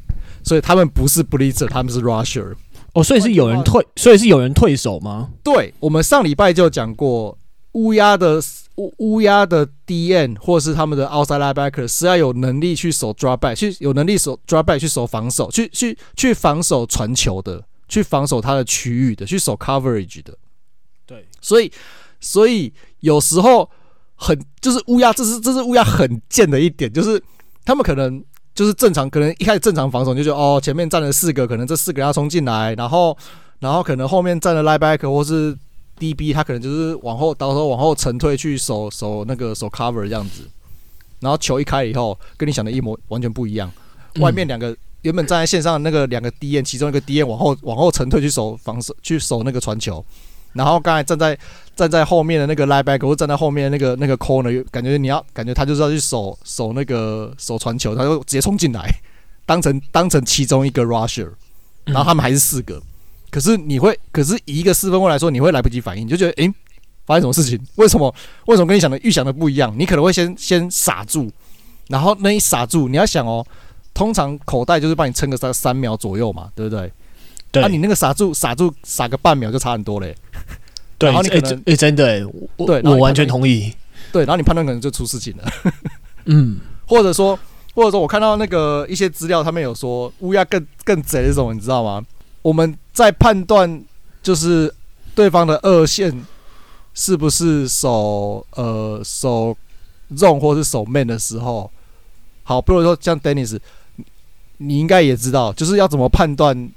所以他们不是 Blitzer，他们是 Rusher。哦，所以是有人退，所以是有人退守吗？对，我们上礼拜就讲过，乌鸦的乌乌鸦的 DN 或是他们的 Outside Linebacker 是要有能力去守 Drop Back，去有能力守 Drop Back 去守防守，去去去防守传球的，去防守他的区域的，去守 Coverage 的。对，所以。所以有时候很就是乌鸦，这是这是乌鸦很贱的一点，就是他们可能就是正常，可能一开始正常防守就觉得哦，前面站了四个，可能这四个要冲进来，然后然后可能后面站了 lie back 或是 DB 他可能就是往后，到时候往后沉退去守守那个守 cover 这样子，然后球一开以后，跟你想的一模完全不一样。外面两个原本站在线上的那个两个 DN，其中一个 DN 往后往后沉退去守防守，去守那个传球，然后刚才站在站在后面的那个 linebacker 或站在后面的那个那个 corner，感觉你要感觉他就是要去守守那个守传球，他就直接冲进来，当成当成其中一个 rusher，然后他们还是四个。可是你会，可是以一个四分卫来说，你会来不及反应，你就觉得，诶、欸，发生什么事情？为什么？为什么跟你想的预想的不一样？你可能会先先傻住，然后那一傻住，你要想哦，通常口袋就是帮你撑个三三秒左右嘛，对不对？啊、你那个傻住，傻住，傻个半秒就差很多嘞。对。然后你可能，诶、欸欸，真的、欸，我对，我完全同意。对，然后你判断可能就出事情了。嗯。[laughs] 或者说，或者说我看到那个一些资料，他们有说乌鸦更更贼的这种，你知道吗？我们在判断就是对方的二线是不是守呃守 zone 或是守 man 的时候，好，比如说像 Dennis，你应该也知道，就是要怎么判断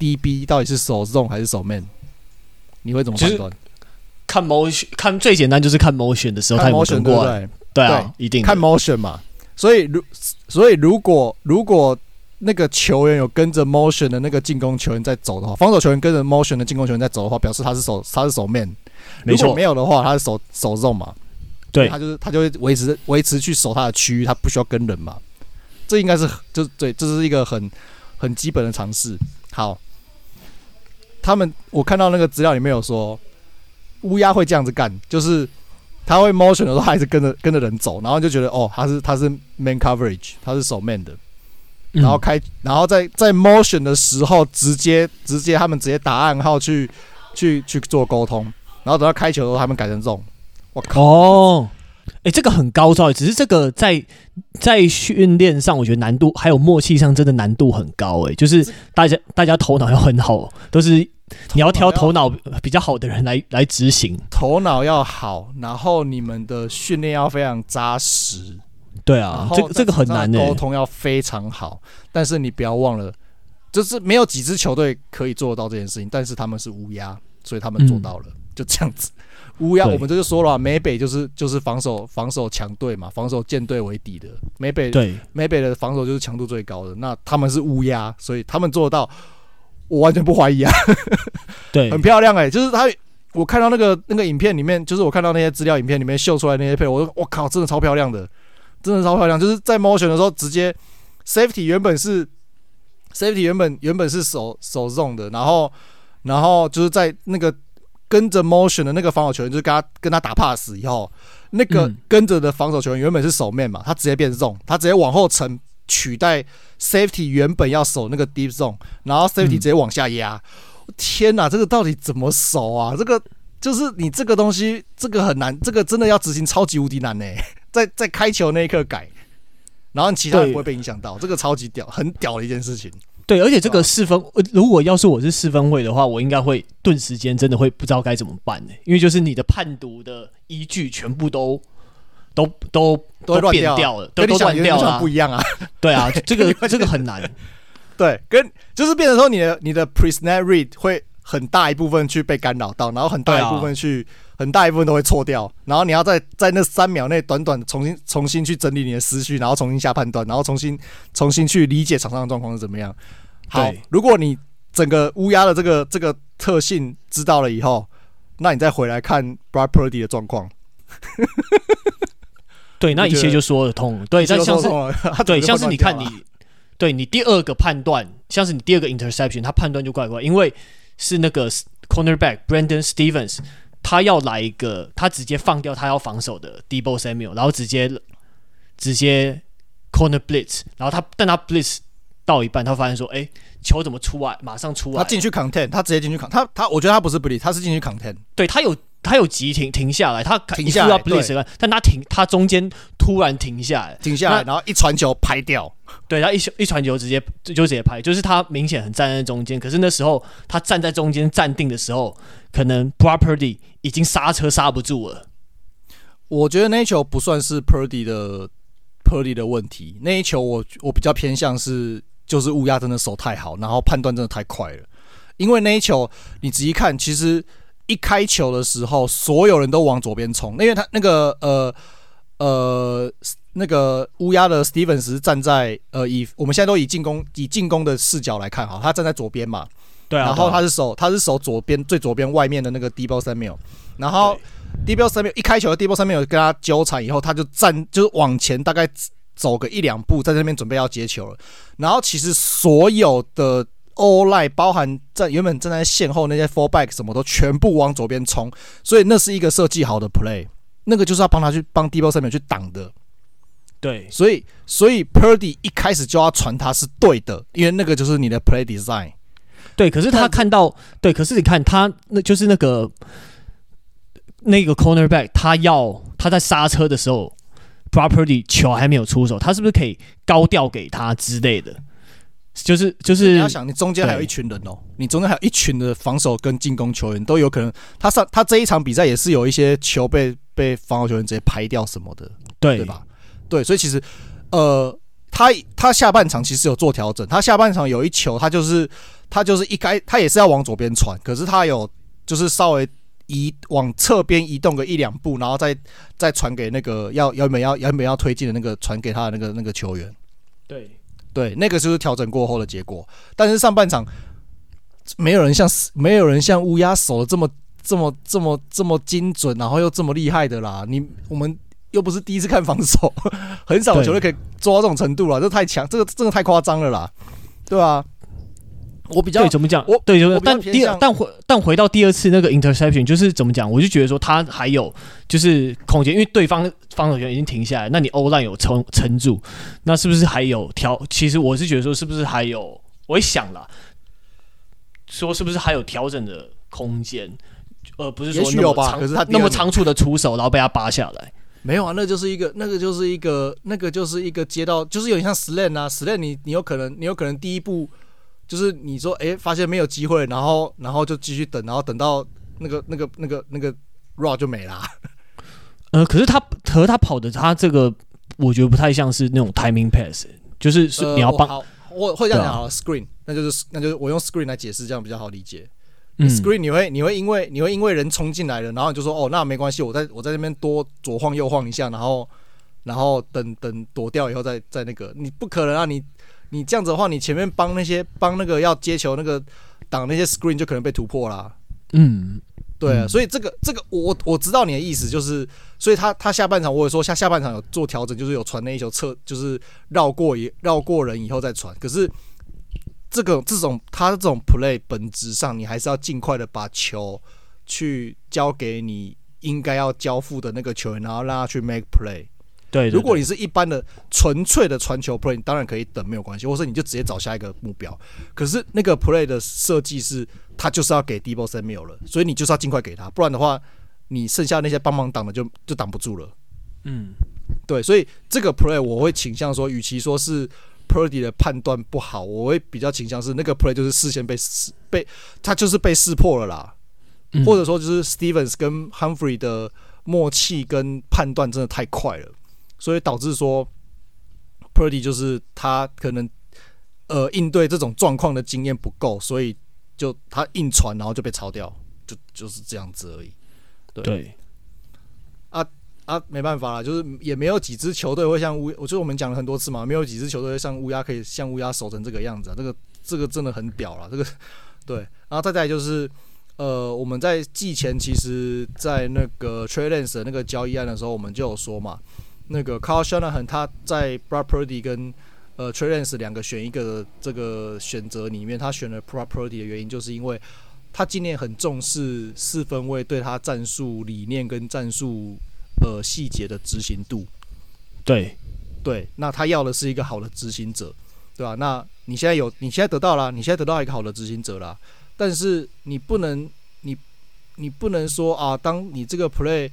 DB 到底是守 zone 还是守 man，你会怎么判断？看 motion，看最简单就是看 motion 的时候，看 motion 过来，对啊，一定看 motion 嘛。所以如所以如果如果那个球员有跟着 motion 的那个进攻球员在走的话，防守球员跟着 motion 的进攻球员在走的话，表示他是守他是守 man。如果没有的话，他是守守 zone 嘛。对，他就是他就会维持维持去守他的区域，他不需要跟人嘛。这应该是就对，这是一个很很基本的尝试。好，他们我看到那个资料里面有说，乌鸦会这样子干，就是他会 motion 的时候，他还是跟着跟着人走，然后就觉得哦，他是他是 man coverage，他是守 man 的。然后开，然后在在 motion 的时候，直接直接他们直接打暗号去去去做沟通，然后等到开球的时候，他们改成这种。我靠！哦，哎，这个很高超，只是这个在在训练上，我觉得难度还有默契上真的难度很高。哎，就是大家大家头脑要很好，都是你要挑头脑比较好的人来来执行。头脑要好，然后你们的训练要非常扎实。对啊，这个这个很难的，沟通要非常好。但是你不要忘了，就是没有几支球队可以做到这件事情，但是他们是乌鸦，所以他们做到了，就这样子。乌鸦，我们这就说了，美北就是就是防守防守强队嘛，防守舰队为底的。美北对美北的防守就是强度最高的，那他们是乌鸦，所以他们做到，我完全不怀疑啊。[laughs] 对，很漂亮哎，就是他，我看到那个那个影片里面，就是我看到那些资料影片里面秀出来那些配，我说我靠，真的超漂亮的。真的超漂亮，就是在 motion 的时候，直接 safety 原本是 safety 原本原本是手手 zone 的，然后然后就是在那个跟着 motion 的那个防守球员，就是跟他跟他打 pass 以后，那个跟着的防守球员原本是守 man 嘛，他直接变 zone，他直接往后沉取代 safety 原本要守那个 deep zone，然后 safety 直接往下压。天哪，这个到底怎么守啊？这个就是你这个东西，这个很难，这个真的要执行超级无敌难呢、欸。[laughs] 在在开球那一刻改，然后其他人不会被影响到，这个超级屌，很屌的一件事情。对，而且这个四分，如果要是我是四分会的话，我应该会顿时间真的会不知道该怎么办呢？因为就是你的判读的依据全部都都都都变掉了，都都乱掉了，不一样啊。对啊，这个 [laughs] 这个很难。[laughs] 对，跟就是变成说你的你的 pre-snap read 会很大一部分去被干扰到，然后很大一部分去。很大一部分都会错掉，然后你要在在那三秒内短短重新重新去整理你的思绪，然后重新下判断，然后重新重新去理解场上的状况是怎么样。好，如果你整个乌鸦的这个这个特性知道了以后，那你再回来看 Brad Purdy 的状况，[laughs] 对，那一切就说得通。对，但像是 [laughs] 对，像是你看你对你第二个判断，像是你第二个 interception，他判断就怪怪，因为是那个 cornerback Brandon Stevens。他要来一个，他直接放掉他要防守的 Deebo Samuel，然后直接直接 corner blitz，然后他但他 blitz 到一半，他发现说，哎、欸，球怎么出来？马上出来，他进去 content，他直接进去 contain，他他我觉得他不是 blitz，他是进去 content，对他有。他有急停停下来，他停下来，但他停，他中间突然停下来，停下来，然后一传球拍掉，对，他一球一传球直接就直接拍，就是他明显很站在中间，可是那时候他站在中间站定的时候，可能 Purdy 已经刹车刹不住了。我觉得那一球不算是 Purdy 的 Purdy 的问题，那一球我我比较偏向是就是乌鸦真的手太好，然后判断真的太快了，因为那一球你仔细看，其实。一开球的时候，所有人都往左边冲，因为他那个呃呃那个乌鸦的 Stevens 是站在呃以我们现在都以进攻以进攻的视角来看哈，他站在左边嘛，对啊，然后他是守他是守左边最左边外面的那个 Deebo Samuel，然后 Deebo Samuel 一开球，Deebo Samuel 跟他纠缠以后，他就站就是往前大概走个一两步，在那边准备要接球了，然后其实所有的。all line 包含在原本站在线后那些 fullback 什么都全部往左边冲，所以那是一个设计好的 play，那个就是要帮他去帮 Deebo Samuel 去挡的。对，所以所以 Purdy 一开始就要传他是对的，因为那个就是你的 play design。对，可是他看到对，可是你看他那就是那个那个 cornerback，他要他在刹车的时候，property 球还没有出手，他是不是可以高调给他之类的？就是就是，你要想，你中间还有一群人哦、喔，你中间还有一群的防守跟进攻球员都有可能。他上他这一场比赛也是有一些球被被防守球员直接拍掉什么的，对对吧？对，所以其实呃，他他下半场其实有做调整。他下半场有一球，他就是他就是一开他也是要往左边传，可是他有就是稍微移往侧边移动个一两步，然后再再传给那个要原本要原本要推进的那个传给他的那个那个球员，对。对，那个就是调整过后的结果。但是上半场没有人像没有人像乌鸦守的这么这么这么这么精准，然后又这么厉害的啦。你我们又不是第一次看防守，[laughs] 很少球队可以做到这种程度了，这太强，这个真的太夸张了啦，对吧、啊？我比较对怎么讲？我对，就是但第二但回但回到第二次那个 interception，就是怎么讲？我就觉得说他还有就是空间，因为对方防守员已经停下来，那你 O-line 有撑撑住，那是不是还有调？其实我是觉得说，是不是还有？我一想了，说是不是还有调整的空间？呃，不是说那么仓，可是他那么仓促的出手，然后被他扒下来，没有啊？那就是一个，那个就是一个，那个就是一个接到，就是有点像 slant 啊，slant 你你有可能，你有可能第一步。就是你说，哎、欸，发现没有机会，然后，然后就继续等，然后等到那个、那个、那个、那个 raw 就没啦。[laughs] 呃，可是他和他跑的，他这个我觉得不太像是那种 timing pass，就是是你要帮、呃，我会这样讲好了，screen，那就是那就是我用 screen 来解释，这样比较好理解。嗯，screen 你会你会因为你会因为人冲进来了，然后你就说，哦，那没关系，我在我在那边多左晃右晃一下，然后然后等等躲掉以后再再那个，你不可能啊，你。你这样子的话，你前面帮那些帮那个要接球那个挡那些 screen 就可能被突破啦。嗯，对啊，所以这个这个我我知道你的意思，就是所以他他下半场我也说下下半场有做调整，就是有传那一球侧，就是绕过一绕过人以后再传。可是这个这种他这种 play 本质上你还是要尽快的把球去交给你应该要交付的那个球员，然后让他去 make play。对，如果你是一般的纯粹的传球 play，你当然可以等，没有关系，或者你就直接找下一个目标。可是那个 play 的设计是，他就是要给 Deebo Samuel 了，所以你就是要尽快给他，不然的话，你剩下那些帮忙挡的就就挡不住了。嗯，对，所以这个 play 我会倾向说，与其说是 Purdy 的判断不好，我会比较倾向是那个 play 就是事先被识被他就是被识破了啦，嗯、或者说就是 Stevens 跟 Humphrey 的默契跟判断真的太快了。所以导致说，Purdy 就是他可能呃应对这种状况的经验不够，所以就他硬传，然后就被抄掉，就就是这样子而已。对，对啊，没办法啦，就是也没有几支球队会像乌，我觉得我们讲了很多次嘛，没有几支球队像乌鸦可以像乌鸦守成这个样子啊，这个这个真的很屌了，这个对。然后再再就是呃，我们在季前其实，在那个 Trey Lance 的那个交易案的时候，我们就有说嘛。那个 Carl Shanahan 他在 Brock Purdy 跟呃 Trey Lance 两个选一个的这个选择里面，他选了 Brock Purdy 的原因，就是因为他今年很重视四分卫对他战术理念跟战术呃细节的执行度。对对，那他要的是一个好的执行者，对吧？那你现在有，你现在得到了，你现在得到一个好的执行者了，但是你不能，你你不能说啊，当你这个 play。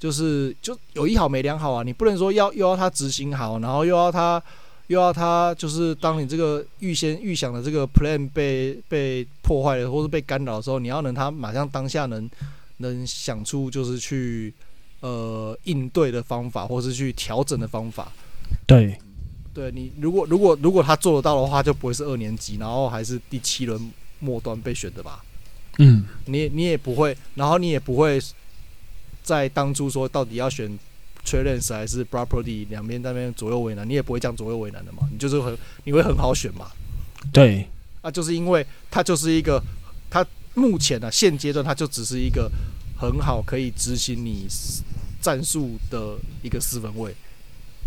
就是就有一好没两好啊！你不能说要又要他执行好，然后又要他又要他，就是当你这个预先预想的这个 plan 被被破坏了，或是被干扰的时候，你要能他马上当下能能想出就是去呃应对的方法，或是去调整的方法。对，对你如果如果如果他做得到的话，就不会是二年级，然后还是第七轮末端被选的吧？嗯，你你也不会，然后你也不会在当初说到底要选 Trey Lance 还是 Brock Purdy 两边那边左右为难，你也不会这样左右为难的嘛，你就是很你会很好选嘛。对，啊，就是因为他就是一个，他目前呢、啊、现阶段他就只是一个很好可以执行你战术的一个四分位，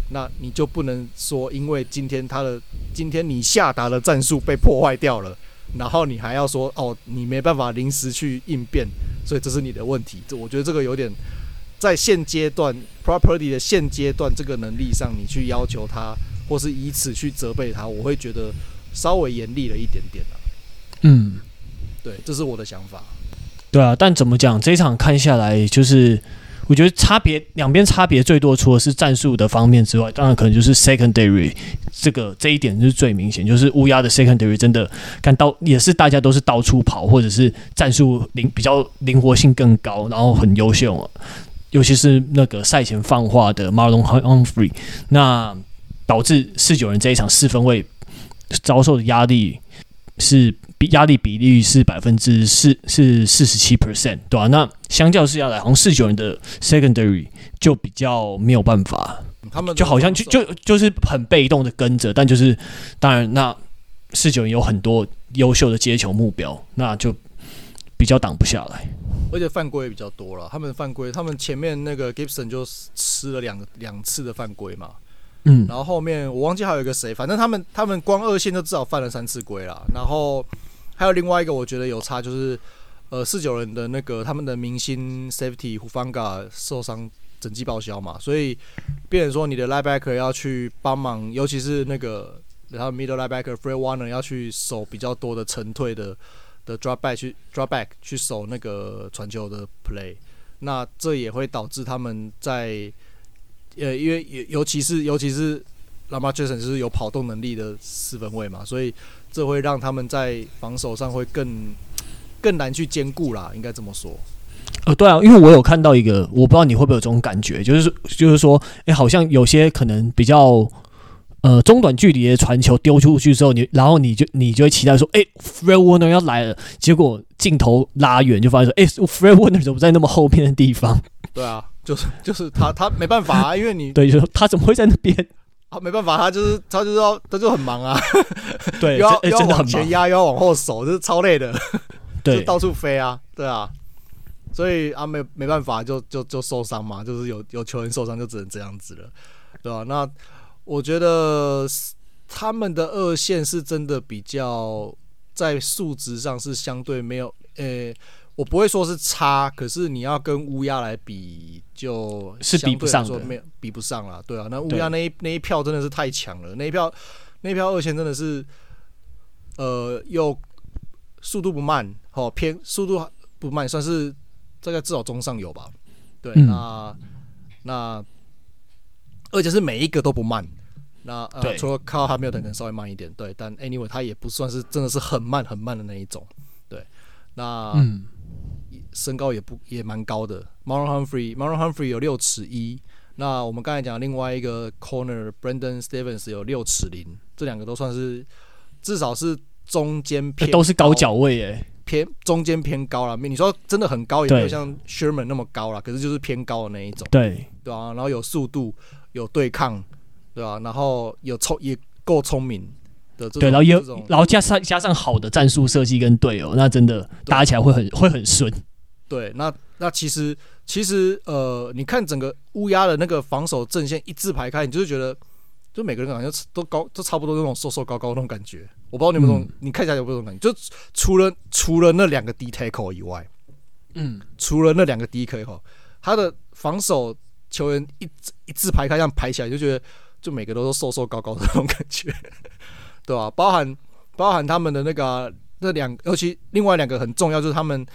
那你就不能说因为今天他的今天你下达的战术被破坏掉了。然后你还要说哦，你没办法临时去应变，所以这是你的问题。这我觉得这个有点在现阶段 property 的现阶段这个能力上，你去要求他，或是以此去责备他，我会觉得稍微严厉了一点点啊。嗯，对，这是我的想法。对啊，但怎么讲？这一场看下来就是。我觉得差别两边差别最多，除了是战术的方面之外，当然可能就是 secondary 这个这一点是最明显，就是乌鸦的 secondary 真的看到也是大家都是到处跑，或者是战术灵比较灵活性更高，然后很优秀，尤其是那个赛前放话的 Marlon Humphrey，那导致四九人这一场四分卫遭受的压力是。压力比例是百分之四，是四十七 percent，对吧、啊？那相较之下来，好像四九人的 secondary 就比较没有办法，他们就好像就就就是很被动的跟着，但就是当然，那四九人有很多优秀的接球目标，那就比较挡不下来，而且犯规也比较多了。他们犯规，他们前面那个 Gibson 就吃了两两次的犯规嘛。嗯，然后后面我忘记还有一个谁，反正他们他们光二线就至少犯了三次规了。然后还有另外一个我觉得有差，就是呃四九人的那个他们的明星 Safety Hufanga 受伤整季报销嘛，所以变成说你的 Linebacker 要去帮忙，尤其是那个然后 Middle Linebacker Free Warner 要去守比较多的沉退的的 Drop Back 去 Drop Back 去守那个传球的 Play，那这也会导致他们在。呃，因为尤尤其是尤其是 Lamarche 就是有跑动能力的四分卫嘛，所以这会让他们在防守上会更更难去兼顾啦，应该这么说。呃，对啊，因为我有看到一个，我不知道你会不会有这种感觉，就是就是说，哎，好像有些可能比较呃中短距离的传球丢出去之后，你然后你就你就会期待说，哎，Fred Warner 要来了，结果镜头拉远就发现说，哎，Fred Warner 怎么在那么后面的地方？对啊。就是就是他他没办法啊，因为你对，就是他怎么会在那边啊？没办法，他就是他就是要他就很忙啊，[laughs] 对，又要往前压，又要往后守，就是超累的，对，[laughs] 就到处飞啊，对啊，所以啊没没办法，就就就受伤嘛，就是有有球员受伤就只能这样子了，对吧？那我觉得他们的二线是真的比较在数值上是相对没有呃。欸我不会说是差，可是你要跟乌鸦来比，就是比不上的，没有比不上了，对啊，那乌鸦那一那一票真的是太强了，那一票那一票二线真的是，呃，又速度不慢，好偏速度不慢，算是大概至少中上游吧，对，嗯、那那而且是每一个都不慢，那呃，除了靠哈密尔顿可能稍微慢一点，对，但 anyway 他也不算是真的是很慢很慢的那一种，对，那嗯。身高也不也蛮高的，Marlon Humphrey，Marlon Humphrey 有六尺一。那我们刚才讲另外一个 corner Brandon Stephens 有六尺零，这两个都算是至少是中间偏都是高脚位诶，偏中间偏高了。你说真的很高，也没有像 Sherman 那么高了，可是就是偏高的那一种。对对啊，然后有速度，有对抗，对啊，然后有聪也够聪明的这种。对，然后有然后加上加上好的战术设计跟队友，那真的打起来会很会很顺。对，那那其实其实呃，你看整个乌鸦的那个防守阵线一字排开，你就是觉得，就每个人好像都高，都差不多那种瘦瘦高高的那种感觉。我不知道你们有，你看起来有没有这种感觉？就除了除了那两个 D tackle 以外，嗯，除了那两个 D tackle，他的防守球员一一字排开，这样排起来，就觉得就每个都是瘦瘦高高的那种感觉，[laughs] 对吧？包含包含他们的那个那两，尤其另外两个很重要，就是他们。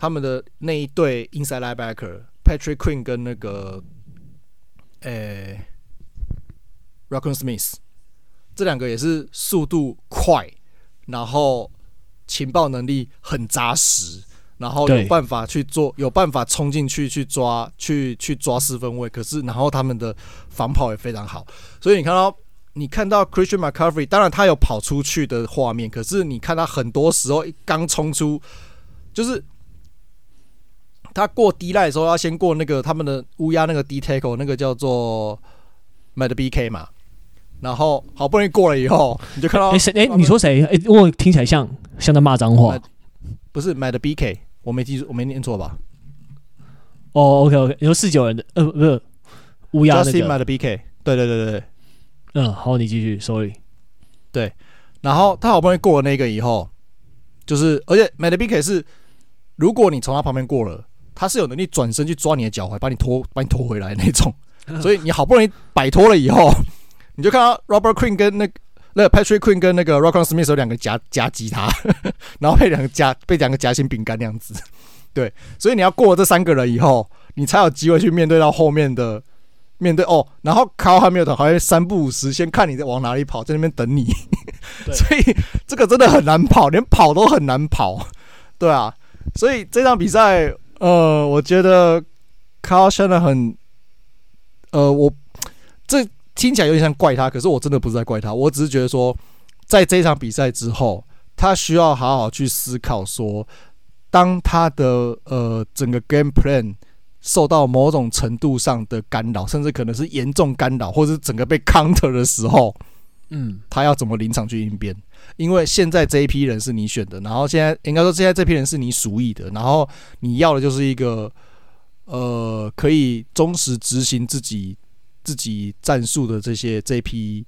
他们的那一对 inside linebacker Patrick Queen 跟那个诶、欸、Roquan Smith 这两个也是速度快，然后情报能力很扎实，然后有办法去做，有办法冲进去去抓，去去抓四分位。可是，然后他们的防跑也非常好，所以你看到你看到 Christian McCaffrey，当然他有跑出去的画面，可是你看他很多时候刚冲出。就是他过 D line 的时候要先过那个他们的乌鸦那个 D tackle 那个叫做 Madubuike 嘛，然后好不容易过了以后，你就看到哎谁哎你说谁？哎我听起来像像在骂脏话，不是 Madubuike 我没记住我没念错吧？哦 OK OK 你说四九人的呃不是乌鸦那个。Justin Madubuike 对对对对嗯好你继续 Sorry 对，然后他好不容易过了那个以后，就是而且 Madubuike 是如果你从他旁边过了。他是有能力转身去抓你的脚踝，把你拖，[laughs] 把你拖回来那种。[laughs] 所以你好不容易摆脱了以后，[laughs] 你就看到 Robert Queen 跟那个那个 Patrick Queen 跟那个 Roquan Smith 有两个夹夹击他，然后被两个夹被两个夹心饼干那样子。对，所以你要过了这三个人以后，你才有机会去面对到后面的面对哦。然后 Kyle Hamilton 好像三不五时先看你在往哪里跑，在那边等你。所以这个真的很难跑，连跑都很难跑。对啊，所以这场比赛。呃，我觉得 Kyle Shanahan 很，呃，我这听起来有点像怪他，可是我真的不是在怪他，我只是觉得说，在这场比赛之后，他需要好好去思考说，当他的呃整个 game plan 受到某种程度上的干扰，甚至可能是严重干扰，或者是整个被 counter 的时候，嗯，他要怎么临场去应变？因为现在这一批人是你选的，然后现在应该说现在这批人是你属意的，然后你要的就是一个呃可以忠实执行自己自己战术的这些这批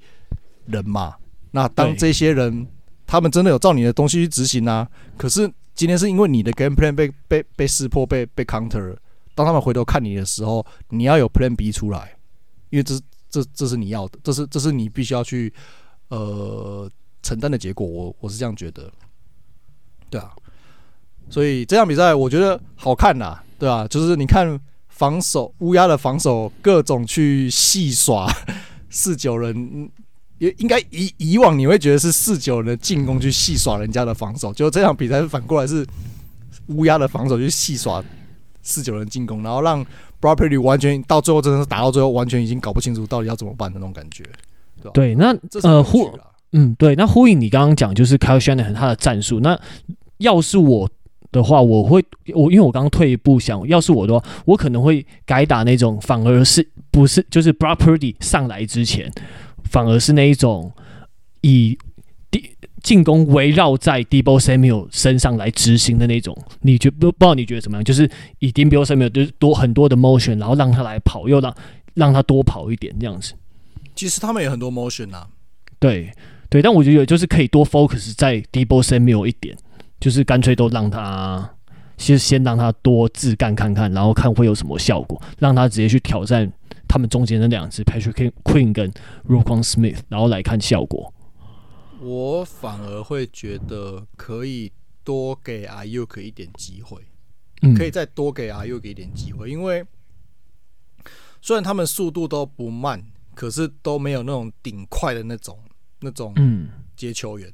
人嘛。那当这些人他们真的有照你的东西去执行啊，可是今天是因为你的 game plan 被被被识破被被 counter，当他们回头看你的时候，你要有 plan B 出来，因为这这这是你要的，这是这是你必须要去呃。承担的结果，我我是这样觉得，对啊，所以这场比赛我觉得好看呐，对啊，就是你看防守乌鸦的防守，各种去戏耍 [laughs] 四九人，也应该以以往你会觉得是四九人的进攻去戏耍人家的防守，就这场比赛反过来是乌鸦的防守去戏耍四九人进攻，然后让 Brock Purdy 完全到最后真的是打到最后，完全已经搞不清楚到底要怎么办的那种感觉，对吧？对，那呃护。嗯，对，那呼应你刚刚讲，就是 Kyle Shanahan 他的战术。那要是我的话，我会我因为我刚刚退一步想，要是我的话，我可能会改打那种，反而是不是就是 Brock Purdy 上来之前，反而是那一种以进攻围绕在 Deebo Samuel 身上来执行的那种。你觉不不知道你觉得怎么样？就是以 Deebo Samuel 就是多很多的 motion，然后让他来跑，又让让他多跑一点这样子。其实他们也很多 motion 啊，对。对，但我觉得就是可以多 focus 在 Deebo Samuel 一点，就是干脆都让他先先让他多自干看看，然后看会有什么效果，让他直接去挑战他们中间的两只 Patrick Queen 跟 Roquan Smith，然后来看效果。我反而会觉得可以多给 Aiyuk 一点机会，嗯，可以再多给 Aiyuk 一点机会，因为虽然他们速度都不慢，可是都没有那种顶快的那种。那种接球员，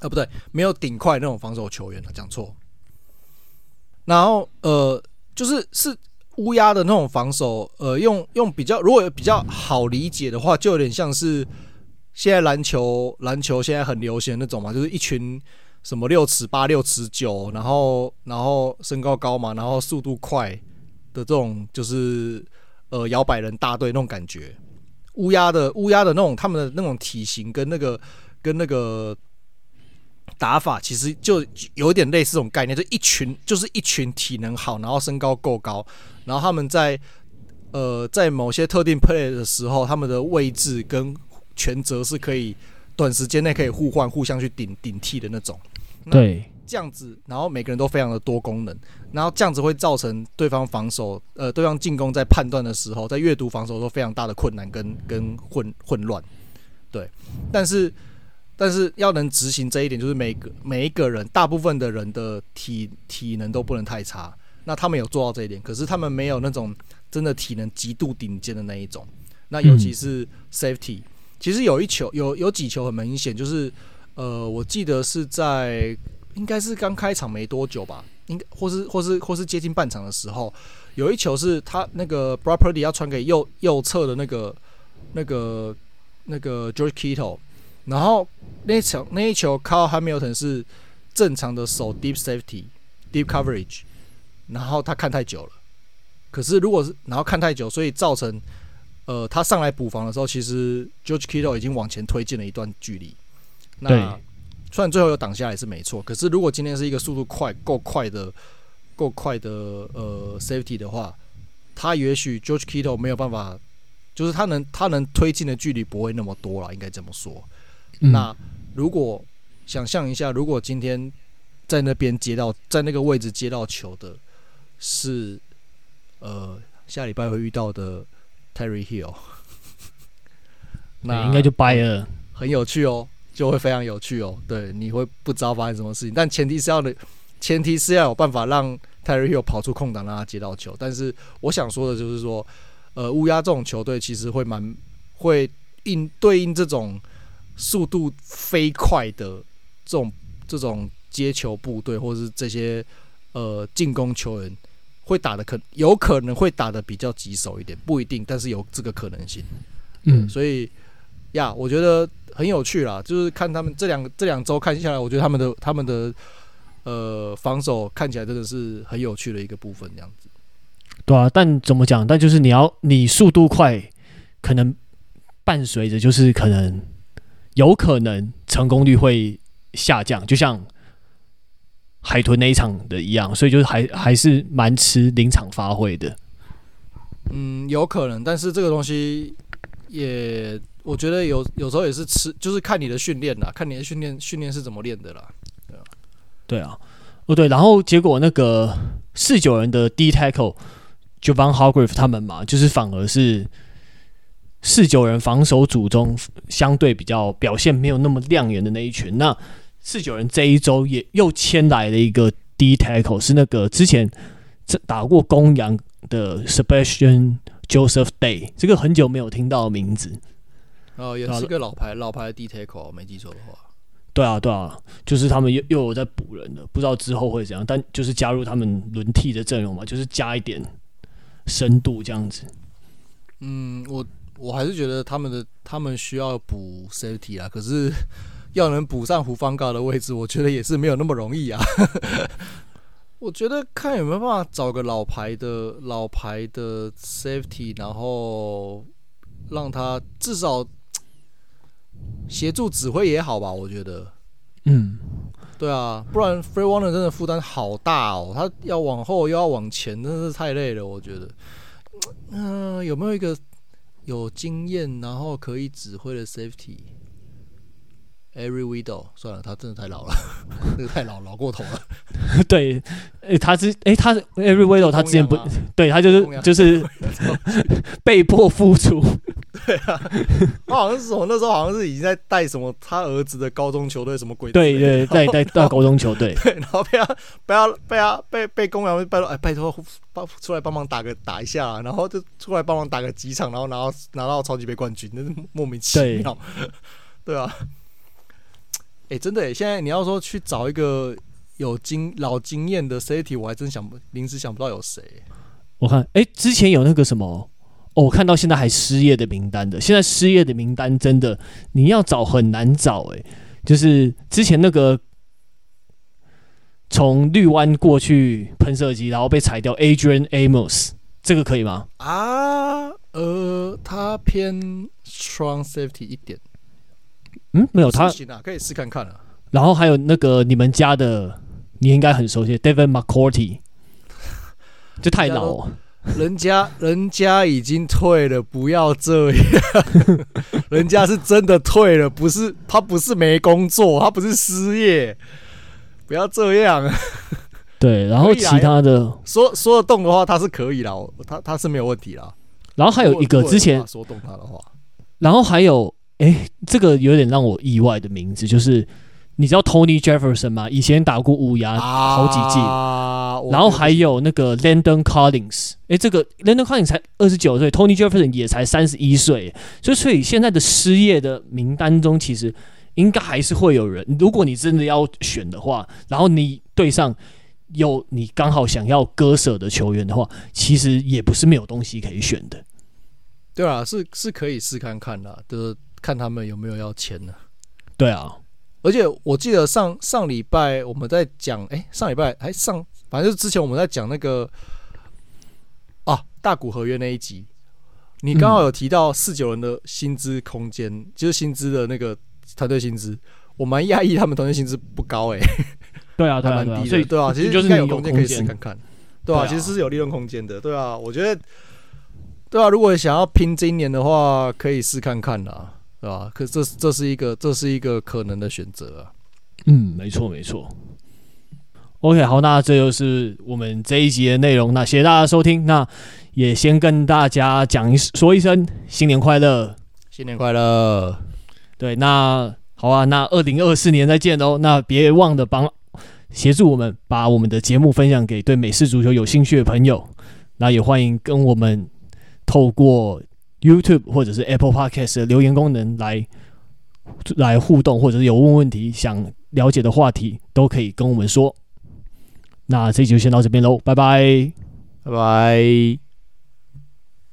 啊不对，没有顶快那种防守球员了，讲错。然后呃，就是是乌鸦的那种防守，呃，用用比较如果比较好理解的话，就有点像是现在篮球篮球现在很流行的那种嘛，就是一群什么六尺八、六尺九，然后然后身高高嘛，然后速度快的这种，就是呃摇摆人大队那种感觉。乌鸦的乌鸦的那种，他们的那种体型跟那个跟那个打法，其实就有点类似这种概念，就一群就是一群体能好，然后身高够高，然后他们在呃在某些特定 play 的时候，他们的位置跟权责是可以短时间内可以互换、互相去顶顶替的那种。对。这样子，然后每个人都非常的多功能，然后这样子会造成对方防守，呃，对方进攻在判断的时候，在阅读防守都非常大的困难跟跟混混乱，对。但是，但是要能执行这一点，就是每个每一个人，大部分的人的体体能都不能太差。那他们有做到这一点，可是他们没有那种真的体能极度顶尖的那一种。那尤其是 safety，其实有一球有有几球很明显，就是呃，我记得是在。应该是刚开场没多久吧，应该或是或是或是接近半场的时候，有一球是他那个 Brock Purdy 要传给右右侧的那个那个那个 George Kittle，然后那一球那一球 Carl Hamilton 是正常的守 deep safety、deep coverage，然后他看太久了。可是如果是然后看太久，所以造成呃他上来补防的时候，其实 George Kittle 已经往前推进了一段距离。那虽然最后有挡下来是没错，可是如果今天是一个速度快、够快的、够快的呃 safety 的话，他也许 George Kittle 没有办法，就是他能他能推进的距离不会那么多了，应该这么说。嗯、那如果想象一下，如果今天在那边接到在那个位置接到球的是呃下礼拜会遇到的 Terry Hill，那应该就掰了，很有趣哦。就会非常有趣哦，对，你会不知道发生什么事情，但前提是要的，前提是要有办法让 Hill 跑出空档，让他接到球。但是我想说的就是说，呃，乌鸦这种球队其实会蛮会应对应这种速度飞快的这种这种接球部队，或者是这些呃进攻球员，会打的可有可能会打的比较棘手一点，不一定，但是有这个可能性。嗯，所以。呀，yeah, 我觉得很有趣啦，就是看他们这两这两周看下来，我觉得他们的他们的呃防守看起来真的是很有趣的一个部分，这样子。对啊，但怎么讲？但就是你要你速度快，可能伴随着就是可能有可能成功率会下降，就像海豚那一场的一样，所以就是还还是蛮吃临场发挥的。嗯，有可能，但是这个东西也。我觉得有有时候也是吃，就是看你的训练啦，看你的训练训练是怎么练的啦。对啊，对啊，哦对，然后结果那个四九人的 D tackle Javon Hargrave 他们嘛，就是反而是四九人防守组中相对比较表现没有那么亮眼的那一群。那四九人这一周也又签来了一个 D tackle，是那个之前打过公羊的 Sebastian Joseph Day，这个很久没有听到的名字。哦，也是个老牌老牌的 D tackle，没记错的话。对啊，对啊，就是他们又又有在补人了，不知道之后会怎样，但就是加入他们轮替的阵容嘛，就是加一点深度这样子。嗯，我我还是觉得他们的他们需要补 safety 啊，可是 [laughs] 要能补上胡方高的位置，我觉得也是没有那么容易啊。[laughs] 我觉得看有没有办法找个老牌的老牌的 safety，然后让他至少。协助指挥也好吧，我觉得，嗯，对啊，不然 Free Warner 真的负担好大哦，他要往后又要往前，真的是太累了，我觉得。嗯、呃，有没有一个有经验然后可以指挥的 Safety？Every Widow，算了，他真的太老了，这个太老，老过头了。[laughs] 对，哎、欸，他之哎、欸，他 Every Widow，他之前不，对他就是就是 [laughs] 被迫复出。对啊，他好像是什么那时候好像是已经在带什么他儿子的高中球队什么鬼？对对，带带带高中球队。对，然后被他被他被他被被公羊拜托哎拜托帮出来帮忙打个打一下，然后就出来帮忙打个几场，然后拿到拿到超级杯冠军，那是莫名其妙。对，[laughs] 对啊，哎、欸，真的哎，现在你要说去找一个有经老经验的 safety，我还真想不临时想不到有谁。我看哎、欸，之前有那个什么。哦、我看到现在还失业的名单的，现在失业的名单真的你要找很难找诶、欸，就是之前那个从绿湾过去喷射机，然后被裁掉，Adrian Amos，这个可以吗？啊，呃，他偏 strong safety 一点。嗯，没有他行啊，可以试看看啊。然后还有那个你们家的，你应该很熟悉，David McCourty，[laughs] 就太老。人家人家已经退了，不要这样。[laughs] 人家是真的退了，不是他不是没工作，他不是失业，不要这样。对，然后其他的说说得动的话，他是可以啦，他他是没有问题啦。然后还有一个之前说动他的话，然后还有哎，这个有点让我意外的名字就是。你知道 Tony Jefferson 吗？以前打过乌鸦好几季，啊、然后还有那个 Landon Collins，哎，这个 Landon Collins 才二十九岁，Tony Jefferson 也才三十一岁，所以所以现在的失业的名单中，其实应该还是会有人。如果你真的要选的话，然后你对上有你刚好想要割舍的球员的话，其实也不是没有东西可以选的。对啊，是是可以试看看的，就是看他们有没有要签的。对啊。而且我记得上上礼拜我们在讲，哎、欸，上礼拜还上，反正就是之前我们在讲那个啊大股合约那一集，你刚好有提到四九人的薪资空间，嗯、就是薪资的那个团队薪资，我蛮讶异他们团队薪资不高哎、欸，对啊，还蛮低的，对啊，其实应该有空间可以试看看，对啊，其实是有利润空间的，对啊，我觉得，对啊，如果想要拼今年的话，可以试看看啦。对吧？可这这是一个这是一个可能的选择啊。嗯，没错没错。OK，好，那这就是我们这一集的内容。那谢谢大家收听。那也先跟大家讲一说一声新年快乐，新年快乐。对，那好啊，那二零二四年再见哦。那别忘了帮协助我们把我们的节目分享给对美式足球有兴趣的朋友。那也欢迎跟我们透过。YouTube 或者是 Apple Podcast 的留言功能来来互动，或者是有问问题想了解的话题，都可以跟我们说。那这集就先到这边喽，拜拜，拜拜。